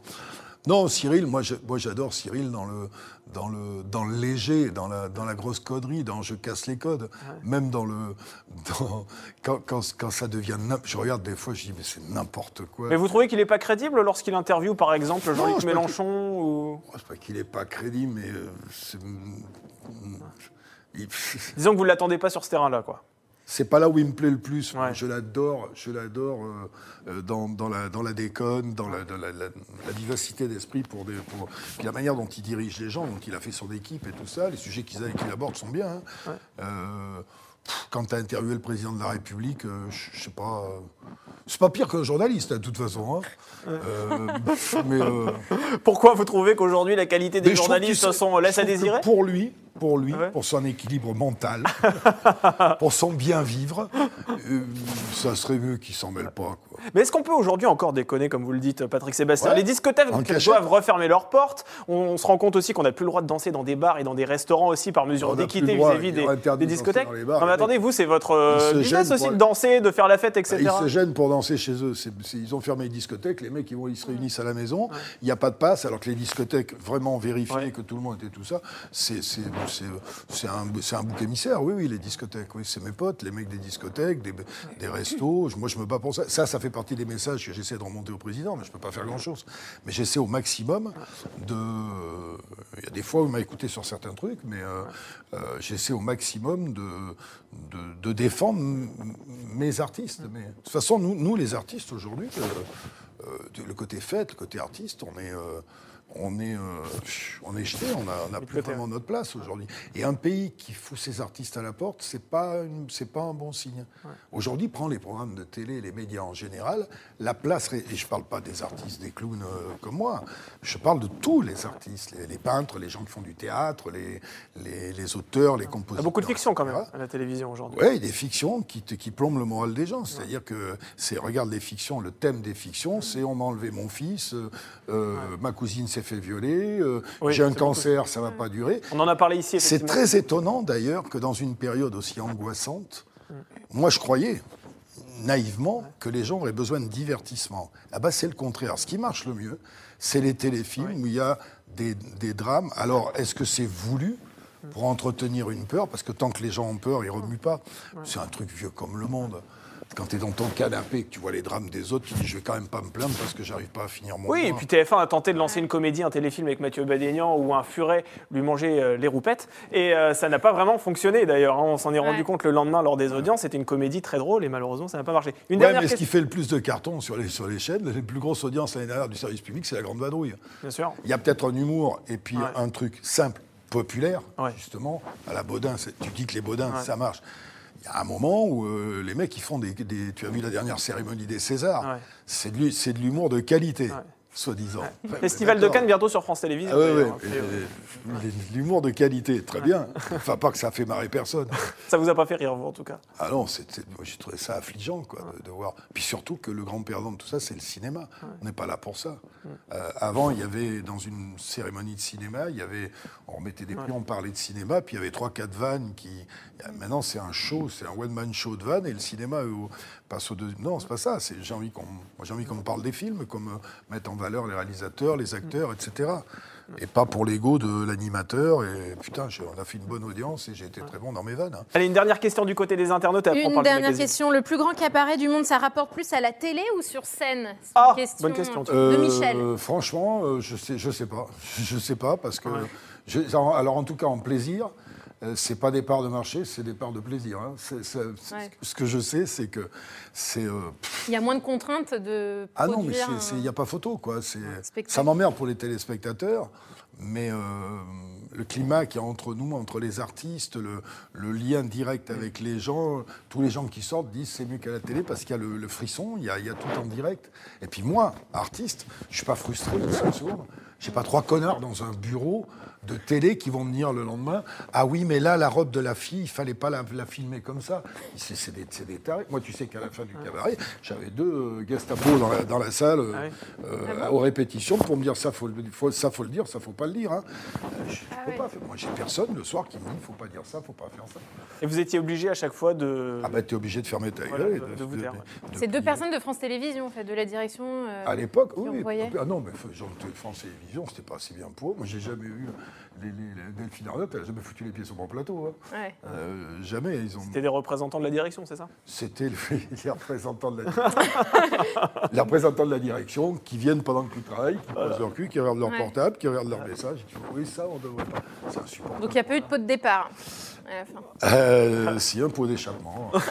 Non, Cyril, moi j'adore Cyril dans le, dans, le, dans le léger, dans la, dans la grosse connerie, dans je casse les codes. Même dans le. dans- quand, quand, quand ça devient. Je regarde des fois, je dis, mais c'est n'importe quoi. Mais vous trouvez qu'il n'est pas crédible lorsqu'il interviewe, par exemple, Jean-Luc Mélenchon ou... C'est pas qu'il n'est pas crédible, mais. euh, Disons que vous ne l'attendez pas sur ce terrain-là, quoi. C'est pas là où il me plaît le plus. Ouais. Je l'adore, je l'adore euh, euh, dans, dans la, dans la déconne, dans la, dans la- la- la vivacité d'esprit, pour, des- pour puis la manière dont il dirige les gens, dont il a fait son équipe et tout ça. Les sujets qu'il qu'il aborde sont bien. hein. Euh, quand tu as interviewé le président de la République, euh, je sais pas. euh, c'est pas pire qu'un journaliste, hein, de toute façon. hein. Euh, mais. euh, (laughs) Pourquoi vous trouvez qu'aujourd'hui la qualité des journalistes sont laisse à désirer Pour lui, pour lui, Ouais. pour son équilibre mental, (laughs) pour son bien vivre, ça serait mieux qu'il s'en mêle pas. Quoi. Mais est-ce qu'on peut aujourd'hui encore déconner, comme vous le dites, Patrick Sébastien Ouais. Les discothèques doivent refermer leurs portes. On, on se rend compte aussi qu'on n'a plus le droit de danser dans des bars et dans des restaurants aussi par mesure d'équité vis-à-vis des, discothèques. bars. Non, mais attendez, vous, c'est votre euh, business aussi de danser, de faire la fête, Bah, etc. Ils se gênent pour danser chez eux. Ils ont fermé les discothèques, les mecs ils, vont, ils se réunissent à la maison, il n'y a pas de passe, alors que les discothèques vraiment vérifiées Ouais. que tout le monde était tout ça, un, c'est un bouc émissaire, oui, oui, les discothèques, oui, c'est mes potes, les mecs des discothèques, des, des restos, moi je me bats pour ça. Ça, ça fait partie des messages que j'essaie de remonter au président, mais je ne peux pas faire grand-chose. Mais j'essaie au maximum de... Il y a des fois où il m'a écouté sur certains trucs, mais euh, euh, j'essaie au maximum de, de, défendre mes artistes. Mais, de toute façon, nous, nous les artistes, aujourd'hui, euh, euh, le côté fête, le côté artiste, on est... on est, euh, on est jeté, on n'a plus vraiment notre place aujourd'hui. Et un pays qui fout ses artistes à la porte, c'est pas une- c'est pas un bon signe. Aujourd'hui, prends les programmes de télé, les médias en général, la place et je parle pas des artistes, des clowns euh, comme moi, je parle de tous les artistes, les, les peintres, les gens qui font du théâtre, les, les, les auteurs, les Il y compositeurs. a beaucoup de fiction quand même à la télévision aujourd'hui. Oui, des fictions qui, qui plombent le moral des gens. C'est-à-dire que c'est regarde les fictions, le thème des fictions, c'est on m'a enlevé mon fils, euh, euh, ma cousine s'est fait violer, euh, Oui, j'ai un cancer, ça va pas durer. On en a parlé ici. C'est très étonnant d'ailleurs que dans une période aussi angoissante, moi je croyais naïvement que les gens auraient besoin de divertissement. Là-bas, c'est le contraire. Ce qui marche le mieux, c'est les téléfilms où il y a des, des drames. Alors, est-ce que c'est voulu pour entretenir une peur? Parce que tant que les gens ont peur, ils remuent pas. C'est un truc vieux comme le monde. Quand tu es dans ton canapé et que tu vois les drames des autres, tu dis je vais quand même pas me plaindre parce que j'arrive pas à finir mon Oui, et puis TF1 a tenté de lancer une comédie, un téléfilm avec Mathieu Badénian où un furet lui mangeait euh, les roupettes. Et euh, ça n'a pas vraiment fonctionné d'ailleurs. hein. On s'en est rendu compte le lendemain lors des audiences. C'était une comédie très drôle et malheureusement ça n'a pas marché. Une Ouais, dernière mais ce question. qui fait le plus de cartons sur les, sur les chaînes, les plus grosses audiences l'année dernière du service public, c'est la Grande Vadrouille. Bien sûr. Il y a peut-être un humour et puis Ouais. un truc simple, populaire, Ouais. justement. À la Baudin, tu dis que les Baudins, Ouais. ça marche. Il y a un moment où euh, les mecs, ils font des, des- Tu as vu la dernière cérémonie des Césars. Ouais. C'est de, l'hu- c'est de l'humour de qualité, soi-disant. Ouais, Festival de. Cannes bientôt sur France Télévisions. Ah ouais, ouais, euh, euh, L'humour de qualité, très bien. Enfin, pas que ça fait marrer personne. (laughs) Ça vous a pas fait rire, vous, en tout cas? Ah non, j'ai trouvé ça affligeant quoi, de, de voir. Puis surtout que le grand perdant de tout ça, c'est le cinéma. On n'est pas là pour ça. Euh, avant, il y avait, dans une cérémonie de cinéma, il y avait, on remettait des prix, on parlait de cinéma, puis il y avait trois, quatre vannes qui. Maintenant, c'est un show, c'est un one-man show de vannes, et le cinéma euh, passe au deuxième. Non, c'est pas ça. C'est, j'ai envie qu'on, moi, j'ai envie qu'on me parle des films, qu'on me mette en valeur les réalisateurs, les acteurs, etc. Et pas pour l'ego de l'animateur. Et putain, j'ai- on a fait une bonne audience et j'ai été très bon dans mes vannes. hein. Allez, une dernière question du côté des internautes et après on Une dernière question. Le plus grand cabaret du monde, ça rapporte plus à la télé ou sur scène? C'est Ah, une question bonne question. de Euh, Michel. Franchement, euh, je sais, je sais pas. (laughs) Je sais pas parce que. je- alors en tout cas en plaisir, euh, c'est pas des parts de marché, c'est des parts de plaisir. hein. Ouais. Ce que je sais, c'est que c'est. euh, Il y a moins de contraintes de ah non, mais il n'y a pas photo, quoi. Ça m'emmerde pour les téléspectateurs, mais euh, le climat qu'il y a entre nous, entre les artistes, le, le lien direct avec les gens, tous les gens qui sortent disent c'est mieux qu'à la télé parce qu'il y a le, le frisson, il y a, il y a tout en direct. Et puis moi, artiste, je suis pas frustré une seule seconde. J'ai pas trois connards dans un bureau de télé qui vont me dire le lendemain Ah oui, mais là, la robe de la fille, il fallait pas la, la filmer comme ça. C'est des, tarés. Moi, tu sais qu'à la fin du cabaret, j'avais deux Gestapo dans la, dans la salle euh, Ah euh, aux répétitions pour me dire ça, faut, le- faut, ça, faut le dire, ça, faut pas le dire. hein. Euh, Je, je Ah peux pas. Moi, j'ai personne le soir qui me dit faut pas dire ça, faut pas faire ça. Et vous étiez obligé à chaque fois de. Ah bah, t'es obligé de fermer ta Voilà, gueule. de- de vous. C'est deux personnes de France Télévisions, en fait, de la direction. euh, À l'époque, oui. Ah non, mais genre, France Télévisions, c'était pas assez bien pour eux. Moi, j'ai jamais eu les, les, les Delphine Arnault, elle a jamais foutu les pieds sur mon plateau. hein. ouais. Euh, jamais. Ils ont. C'était des représentants de la direction, c'est ça? C'était le- (laughs) les représentants de la les représentants de la direction qui viennent pendant que tu travailles, qui posent leur cul, qui regardent leur Ouais. portable, qui regardent leur message. Il dit, oui, ça, on devrait pas. C'est insupportable. Donc il n'y a pas eu de pot de départ à la fin. Euh, si, un pot d'échappement. (laughs)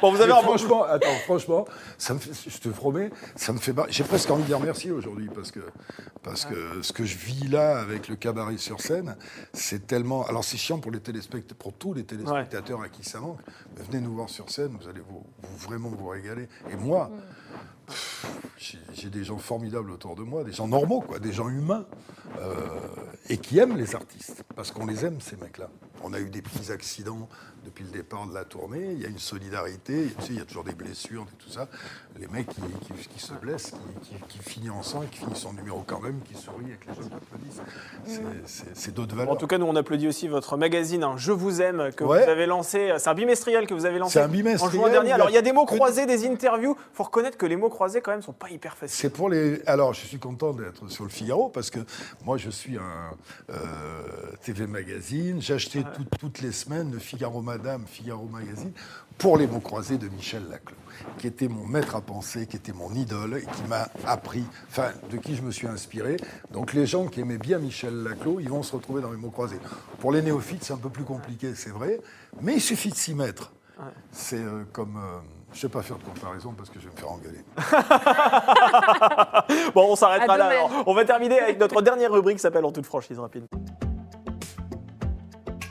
Bon, vous avez un franchement, attends, franchement, ça me fait, je te promets, ça me fait. J'ai presque envie de dire merci aujourd'hui parce que, parce que ce que je vis là avec le cabaret sur scène, c'est tellement. Alors c'est chiant pour les téléspectateurs, pour tous les téléspectateurs à qui ça manque. Mais venez nous voir sur scène, vous allez vous, vous- vraiment vous régaler. Et moi, pff, j'ai des gens formidables autour de moi, des gens normaux, quoi, des gens humains, euh, et qui aiment les artistes, parce qu'on les aime ces mecs-là. On a eu des petits accidents depuis le départ de la tournée. Il y a une solidarité. Tu sais, il y a toujours des blessures et tout ça. Les mecs qui, qui- qui se blessent, qui, qui, qui finissent en sang qui finissent son numéro quand même, qui sourient et que les gens applaudissent. C'est- C'est d'autres valeurs. En tout cas, nous, on applaudit aussi votre magazine hein, Je vous aime que Ouais. vous avez lancé. C'est un bimestriel que vous avez lancé C'est un en bimestriel, juin dernier. il Alors, il y a des mots croisés, des interviews. faut reconnaître que les mots croisés, quand même, sont pas hyper faciles. C'est pour les. Alors, je suis content d'être sur le Figaro parce que moi, je suis un euh, TV Magazine. Tout- toutes les semaines le Figaro Madame, Figaro Magazine pour les mots croisés de Michel Laclos, qui était mon maître à penser, qui était mon idole et qui m'a appris, enfin, de qui je me suis inspiré. Donc, les gens qui aimaient bien Michel Laclos, ils vont se retrouver dans les mots croisés. Pour les néophytes, c'est un peu plus compliqué, c'est vrai, mais il suffit de s'y mettre. C'est euh, comme. euh, je ne vais pas faire de comparaison parce que je vais me faire engueuler. (laughs) Bon, on s'arrêtera Ah, là. alors. On va terminer avec notre dernière rubrique qui s'appelle En toute franchise rapide.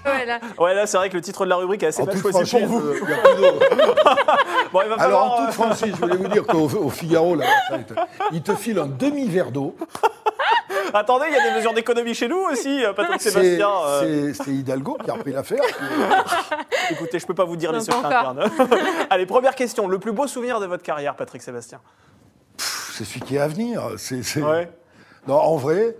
Voilà. Ouais, là, c'est vrai que le titre de la rubrique est assez mal choisi pour vous. euh, il y a plus d'eau. (laughs) Bon, il va Alors, falloir, en euh, toute franchise, je voulais vous dire qu'au au Figaro, là, ça, il te- il te file un demi-verre d'eau. Attendez, il y a des mesures d'économie chez nous aussi, euh, Patrick Sébastien. euh, c'est- c'est Hidalgo qui a repris l'affaire. (laughs) Écoutez, je peux pas vous dire les secrets internes. (laughs) Allez, première question. Le plus beau souvenir de votre carrière, Patrick Sébastien C'est celui qui est à venir. C'est, c'est- Ouais. Non, en vrai,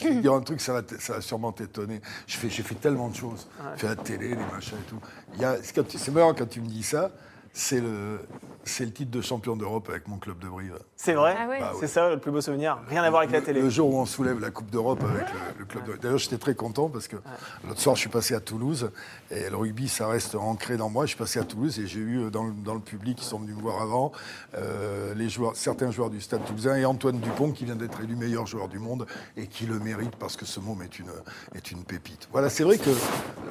je vais dire un truc, ça va, t- ça va sûrement t'étonner. Je fais- J'ai fait tellement de choses. J'ai fait la télé, les machins et tout. Il y a- c'est marrant quand tu me dis ça. C'est le, c'est le titre de champion d'Europe avec mon club de Brive. C'est vrai Ah ouais. Bah C'est ça le plus beau souvenir Rien à voir avec la télé. Le jour où on soulève la Coupe d'Europe avec le, le club de... D'ailleurs, j'étais très content parce que l'autre soir, je suis passé à Toulouse et le rugby, ça reste ancré dans moi. Je suis passé à Toulouse et j'ai eu euh, dans le, dans le public qui sont venus me voir avant euh, les joueurs, certains joueurs du Stade Toulousain et Antoine Dupont qui vient d'être élu meilleur joueur du monde et qui le mérite parce que ce môme est une, est une pépite. Voilà, c'est vrai que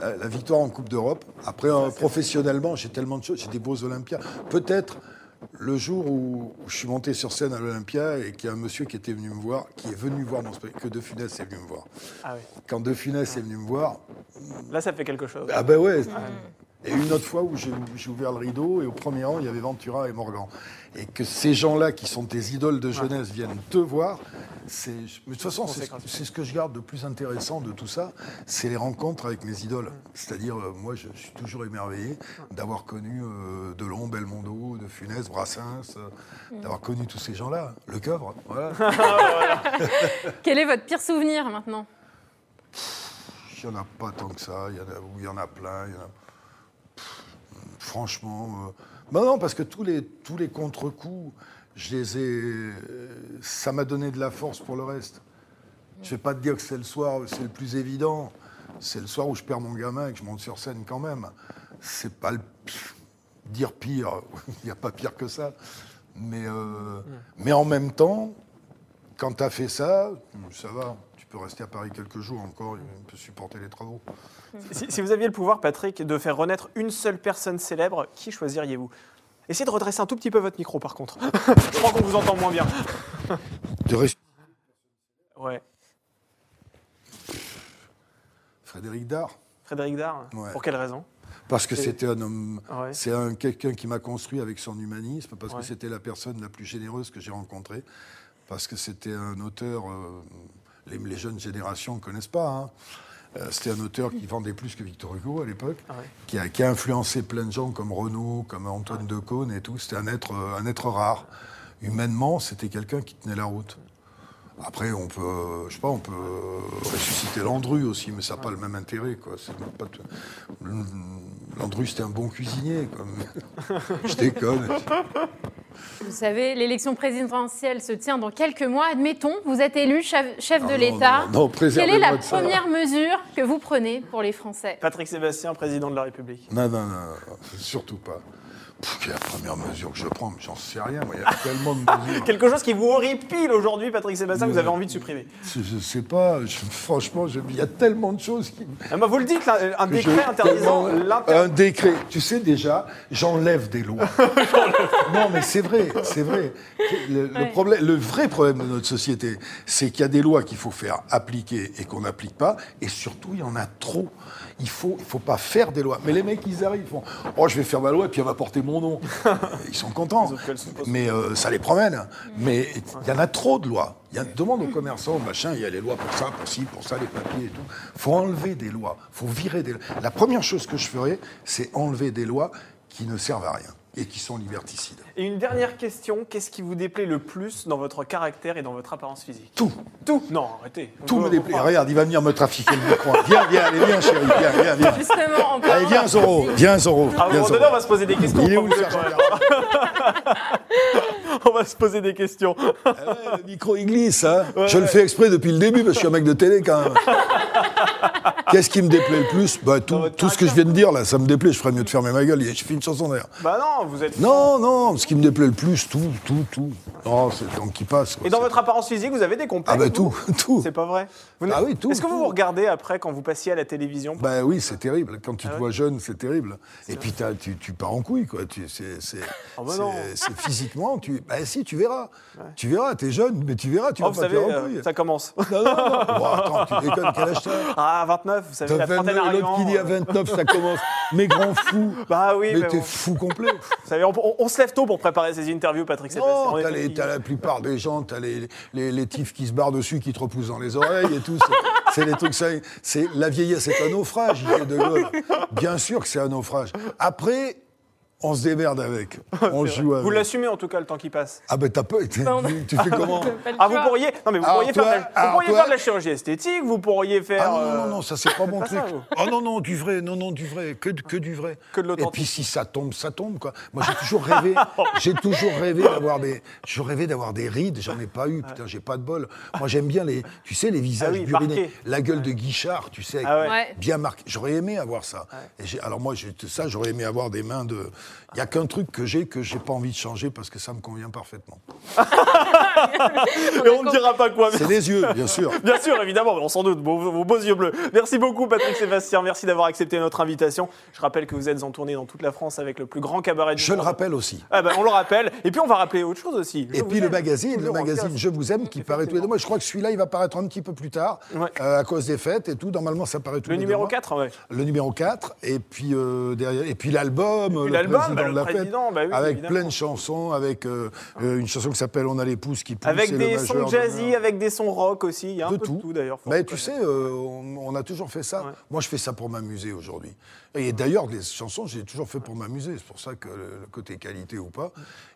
la, la victoire en Coupe d'Europe, après, euh, professionnellement, j'ai tellement de choses, j'ai des beaux Olympiades. Peut-être le jour où, je suis monté sur scène à l'Olympia et qu'il y a un monsieur qui était venu me voir, qui est venu voir mon spectacle, que De Funès est venu me voir. Ah oui. Quand De Funès est venu me voir, Là, ça fait quelque chose. ah ben ouais. Et une autre fois où j'ai ouvert le rideau et au premier rang, il y avait Ventura et Morgan. Et que ces gens-là, qui sont tes idoles de jeunesse, viennent te voir, c'est. mais De toute façon, c'est ce que je garde de plus intéressant de tout ça, c'est les rencontres avec mes idoles. C'est-à-dire, euh, moi, je suis toujours émerveillé d'avoir connu euh, Delon, Belmondo, De Funès, Brassens, euh, d'avoir connu tous ces gens-là. Le coeur, voilà. (laughs) (laughs) Quel est votre pire souvenir maintenant? Il n'y en a pas tant que ça. Il y en a, il y en a plein. il y en a- Pff, franchement. euh, bah non, parce que tous les, tous les contre-coups, je les ai. euh, Ça m'a donné de la force pour le reste. Je ne vais pas te dire que c'est le soir, c'est le plus évident. C'est le soir où je perds mon gamin et que je monte sur scène quand même. C'est pas le. Dire pire, (laughs) il n'y a pas pire que ça. Mais, euh, mais en même temps, quand tu as fait ça, ça va. Tu peux rester à Paris quelques jours encore, tu peux supporter les travaux. Si, si vous aviez le pouvoir, Patrick, de faire renaître une seule personne célèbre, qui choisiriez-vous? Essayez de redresser un tout petit peu votre micro, par contre. (laughs) Je crois qu'on vous entend moins bien. De rester- Ouais. Frédéric Dard, Frédéric Dard Ouais. Pour quelle raison? Parce que c'était un homme, Ouais. c'est un quelqu'un qui m'a construit avec son humanisme, parce Ouais. que c'était la personne la plus généreuse que j'ai rencontrée, parce que c'était un auteur, euh, les, les jeunes générations ne connaissent pas. hein. Euh, c'était un auteur qui vendait plus que Victor Hugo à l'époque, Ah ouais. qui, a, qui a influencé plein de gens comme Renaud, comme Antoine Decaune et tout. C'était un être, un être rare. Humainement, c'était quelqu'un qui tenait la route. Après, on peut, je sais pas, on peut ressusciter Landru aussi, mais ça n'a pas le même intérêt, quoi. C'est pas tout- Landru, c'était un bon cuisinier, quoi. (laughs) Je déconne. Vous savez, l'élection présidentielle se tient dans quelques mois. Admettons, vous êtes élu chef, chef Ah de non, l'État. Quelle est la première mesure que vous prenez pour les Français? Patrick Sébastien, président de la République. Non, non, non, surtout pas. Pff, quelle est la première mesure que je prends Mais J'en sais rien, moi, il y a (laughs) tellement de mesures. Quelque chose qui vous horripile aujourd'hui, Patrick Sébastien, que vous avez envie de supprimer. Je, je sais pas, je- franchement, je- il y a tellement de choses qui. Ah bah, vous le dites, là, un que décret je- interdisant l'inter... Un décret. Tu sais déjà, j'enlève des lois. (laughs) non, mais c'est vrai, c'est vrai. Le, le Ouais. problème, le vrai problème de notre société, c'est qu'il y a des lois qu'il faut faire appliquer et qu'on n'applique pas, et surtout, il y en a trop. Il faut, il faut pas faire des lois. Mais les mecs, ils arrivent, ils font Oh, je vais faire ma loi, et puis elle va porter mon nom. (laughs) Ils sont contents. Mais euh, ça les promène. Mais il y en a trop de lois. Il y a, demande aux commerçants, machin, il y a les lois pour ça, pour ci, pour ça, les papiers et tout. faut enlever des lois. faut virer des lois. La première chose que je ferais, c'est enlever des lois qui ne servent à rien et qui sont liberticides. Et une dernière question, qu'est-ce qui vous déplaît le plus dans votre caractère et dans votre apparence physique? Tout. Tout? Non, arrêtez. Tout me déplaît. Regarde, il va venir me trafiquer le micro. Viens, viens, allez, viens, chérie. Viens, viens, viens. Justement, en Allez, viens, Zoro. Viens, Zoro. À un moment donné, on va se poser des questions. Il est on où (laughs) On va se poser des questions. Ah ouais, Le micro, il glisse, hein. Je le fais exprès depuis le début parce que je suis un mec de télé quand même. (laughs) Qu'est-ce qui me déplaît le plus bah, tout, tout ce que je viens de dire là, ça me déplaît. Je ferais mieux de fermer ma gueule. Je fais une chanson d'ailleurs. Bah non, vous êtes. Non, non, ce qui me déplaît le plus, tout, tout, tout. Non, c'est le temps qui passe. quoi. Et dans votre apparence physique, vous avez des complexes Ah bah tout, (laughs) tout. C'est pas vrai Vous Ah oui, tout, Est-ce que vous vous regardez après quand vous passiez à la télévision? Bah oui, c'est terrible. Quand Ah tu te vois jeune, c'est terrible. Et puis tu, tu pars en couille, quoi. C'est, Ah bah physiquement, tu, bah si, tu verras. Tu verras, t'es jeune, mais tu verras, tu Oh, vas Vous pas te savez, faire en euh, couille. ça commence. Non, non, non. Bon, attends, tu déconnes, quel âge Ah, 29, vous savez, T'as la trentaine 29, arrivant. L'autre qui dit à euh, 29, ça commence. Mais grand fou. (laughs) Bah oui, mais mais t'es bon. fou complet. Vous savez, on, on- on se lève tôt pour préparer ces interviews, Patrick Sébastien. Non, t'as, les- t'as la plupart des gens, t'as les, les, les tifs qui se barrent dessus, qui te repoussent dans les oreilles et tout. C'est, les trucs, ça, c'est la vieillesse, c'est un naufrage, il fait de Gaulle. Bien sûr que c'est un naufrage. Après, on se démerde avec. (laughs) On joue avec. Vous l'assumez en tout cas le temps qui passe. Ah ben t'as pas été. Tu, fais (laughs) comment Ah, vous pourriez, non, mais vous pourriez, faire, de la, vous pourriez toi- faire de la chirurgie esthétique, vous pourriez faire. Ah non, non, euh, non, ça c'est pas mon (laughs) pas truc. Ah non, non, du vrai, non, non, du vrai, que, de- que du vrai. Que de Et puis si ça tombe, ça tombe, quoi. Moi j'ai toujours rêvé, j'ai toujours rêvé d'avoir des, j'ai rêvé d'avoir des rides, j'en ai pas eu, putain, j'ai pas de bol. Moi j'aime bien les, tu sais, les visages Ah oui, burinés, la gueule de Guichard, tu sais, Ah ouais. Bien marqué. J'aurais aimé avoir ça. Et alors moi, ça, j'aurais aimé avoir des mains de. Il y a qu'un truc que j'ai que j'ai pas envie de changer parce que ça me convient parfaitement. Et on ne dira pas quoi. mais- C'est les yeux, bien sûr. Bien sûr, évidemment, on s'en doute, vos, vos beaux yeux bleus. Merci beaucoup, Patrick Sébastien. Merci d'avoir accepté notre invitation. Je rappelle que vous êtes en tournée dans toute la France avec le plus grand cabaret du Je le monde. rappelle aussi. Ah ben, on le rappelle. Et puis, on va rappeler autre chose aussi. Je Et puis le magazine, le magazine. Je vous aime qui paraît tous les deux mois. Je crois que celui-là, il va paraître un petit peu plus tard Ouais. euh, à cause des fêtes et tout. Normalement, ça paraît tous Le les deux numéro mois. 4, ouais. Le numéro 4 et puis euh, derrière et puis le l'album, président bah, le de la fête, président, bah oui, avec évidemment. plein de chansons, avec euh, euh, une chanson qui s'appelle On a l'épouse qui pousse Avec le des sons jazzy, avec des sons rock aussi. Il y a un de peu tout. de tout d'ailleurs. Mais tu sais, euh, on, on a toujours fait ça. Ouais. Moi, je fais ça pour m'amuser aujourd'hui. Et d'ailleurs, les chansons, j'ai toujours fait pour m'amuser. C'est pour ça que le, côté qualité ou pas.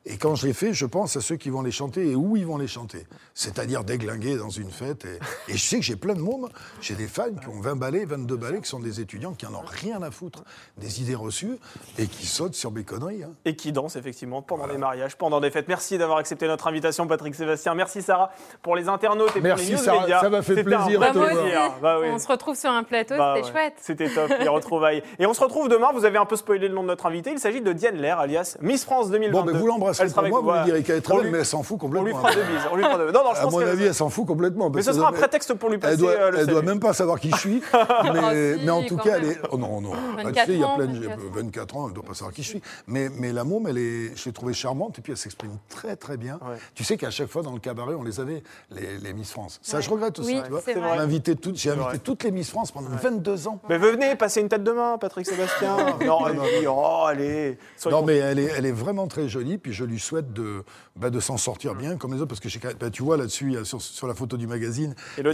Et quand je les fais, je pense à ceux qui vont les chanter et où ils vont les chanter. C'est-à-dire déglinguer dans une fête. Et, et je sais que j'ai plein de mômes. J'ai des fans qui ont 20 ballets, 22 ballets, qui sont des étudiants qui en ont rien à foutre des idées reçues et qui sautent sur mes conneries. hein. Et qui danse effectivement pendant les mariages, pendant des fêtes. Merci d'avoir accepté notre invitation, Patrick Sébastien. Merci Sarah pour les internautes et Merci, pour les news Sarah. médias. Ça m'a fait un plaisir Bah, de te plaisir. Bah oui. On se retrouve sur un plateau, Bah c'était ouais. chouette. C'était top, les retrouvailles. Et on se retrouve demain. Vous avez un peu spoilé le nom de notre invité. Il s'agit de Diane Lair, alias Miss France 2022. Bon, ben vous l'embrasserez pour avec moi, vous lui direz qu'elle est très On bonne, mais elle s'en fout On lui complètement. fera deux bises. On lui fera deux- Non, non, je À pense mon avis, elle s'en fout complètement. Mais ce sera un prétexte pour lui passer Elle doit, euh, le elle doit même pas savoir qui je suis, (laughs) mais, Ah, si, mais en tout cas, elle est. Oh non, non. Tu 24 sais, il y a plein de. 24 ans. 24 ans, elle doit pas savoir qui je suis. Mais, mais la môme, elle est, je l'ai trouvée charmante et puis elle s'exprime très très bien. Ouais. Tu sais qu'à chaque fois dans le cabaret, on les avait, les, les Miss France. Ça, je regrette aussi. J'ai invité toutes, les Miss France pendant 22 ans. Mais venez, passer une tête de main, Patrick Sébastien. non, allez, oh, allez. soyons- Non, mais elle est, elle est vraiment très jolie, puis je lui souhaite de, bah, de s'en sortir bien comme les autres, parce que bah, tu vois là-dessus, sur, sur la photo du magazine, il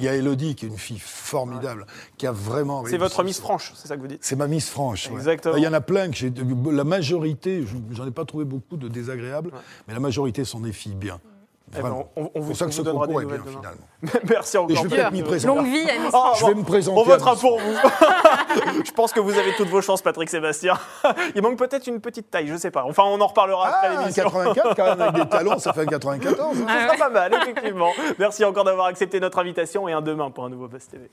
y, a Elodie qui est une fille formidable, qui a vraiment. C'est votre Miss Franche, c'est ça que vous dites C'est ma Miss Franche. ouais. Exactement. Il y en a plein que j'ai. La majorité, je- j'en ai pas trouvé beaucoup de désagréables, mais la majorité sont des filles bien. Eh ben, on- vous- pour ça que ce concours des est bien demain. finalement. (laughs) Merci encore. Et je vais peut-être m'y présenter. Longue vie Oh, Je vais bon, me présenter On votera pour vous. (laughs) je pense que vous avez toutes vos chances, Patrick Sébastien. (laughs) Il manque peut-être une petite taille, je sais pas. Enfin, on en reparlera après Ah, un l'émission. 84 quand même avec des talons, ça fait un 94. hein. Ce sera pas mal, effectivement. Merci encore d'avoir accepté notre invitation et un demain pour un nouveau Buzz TV.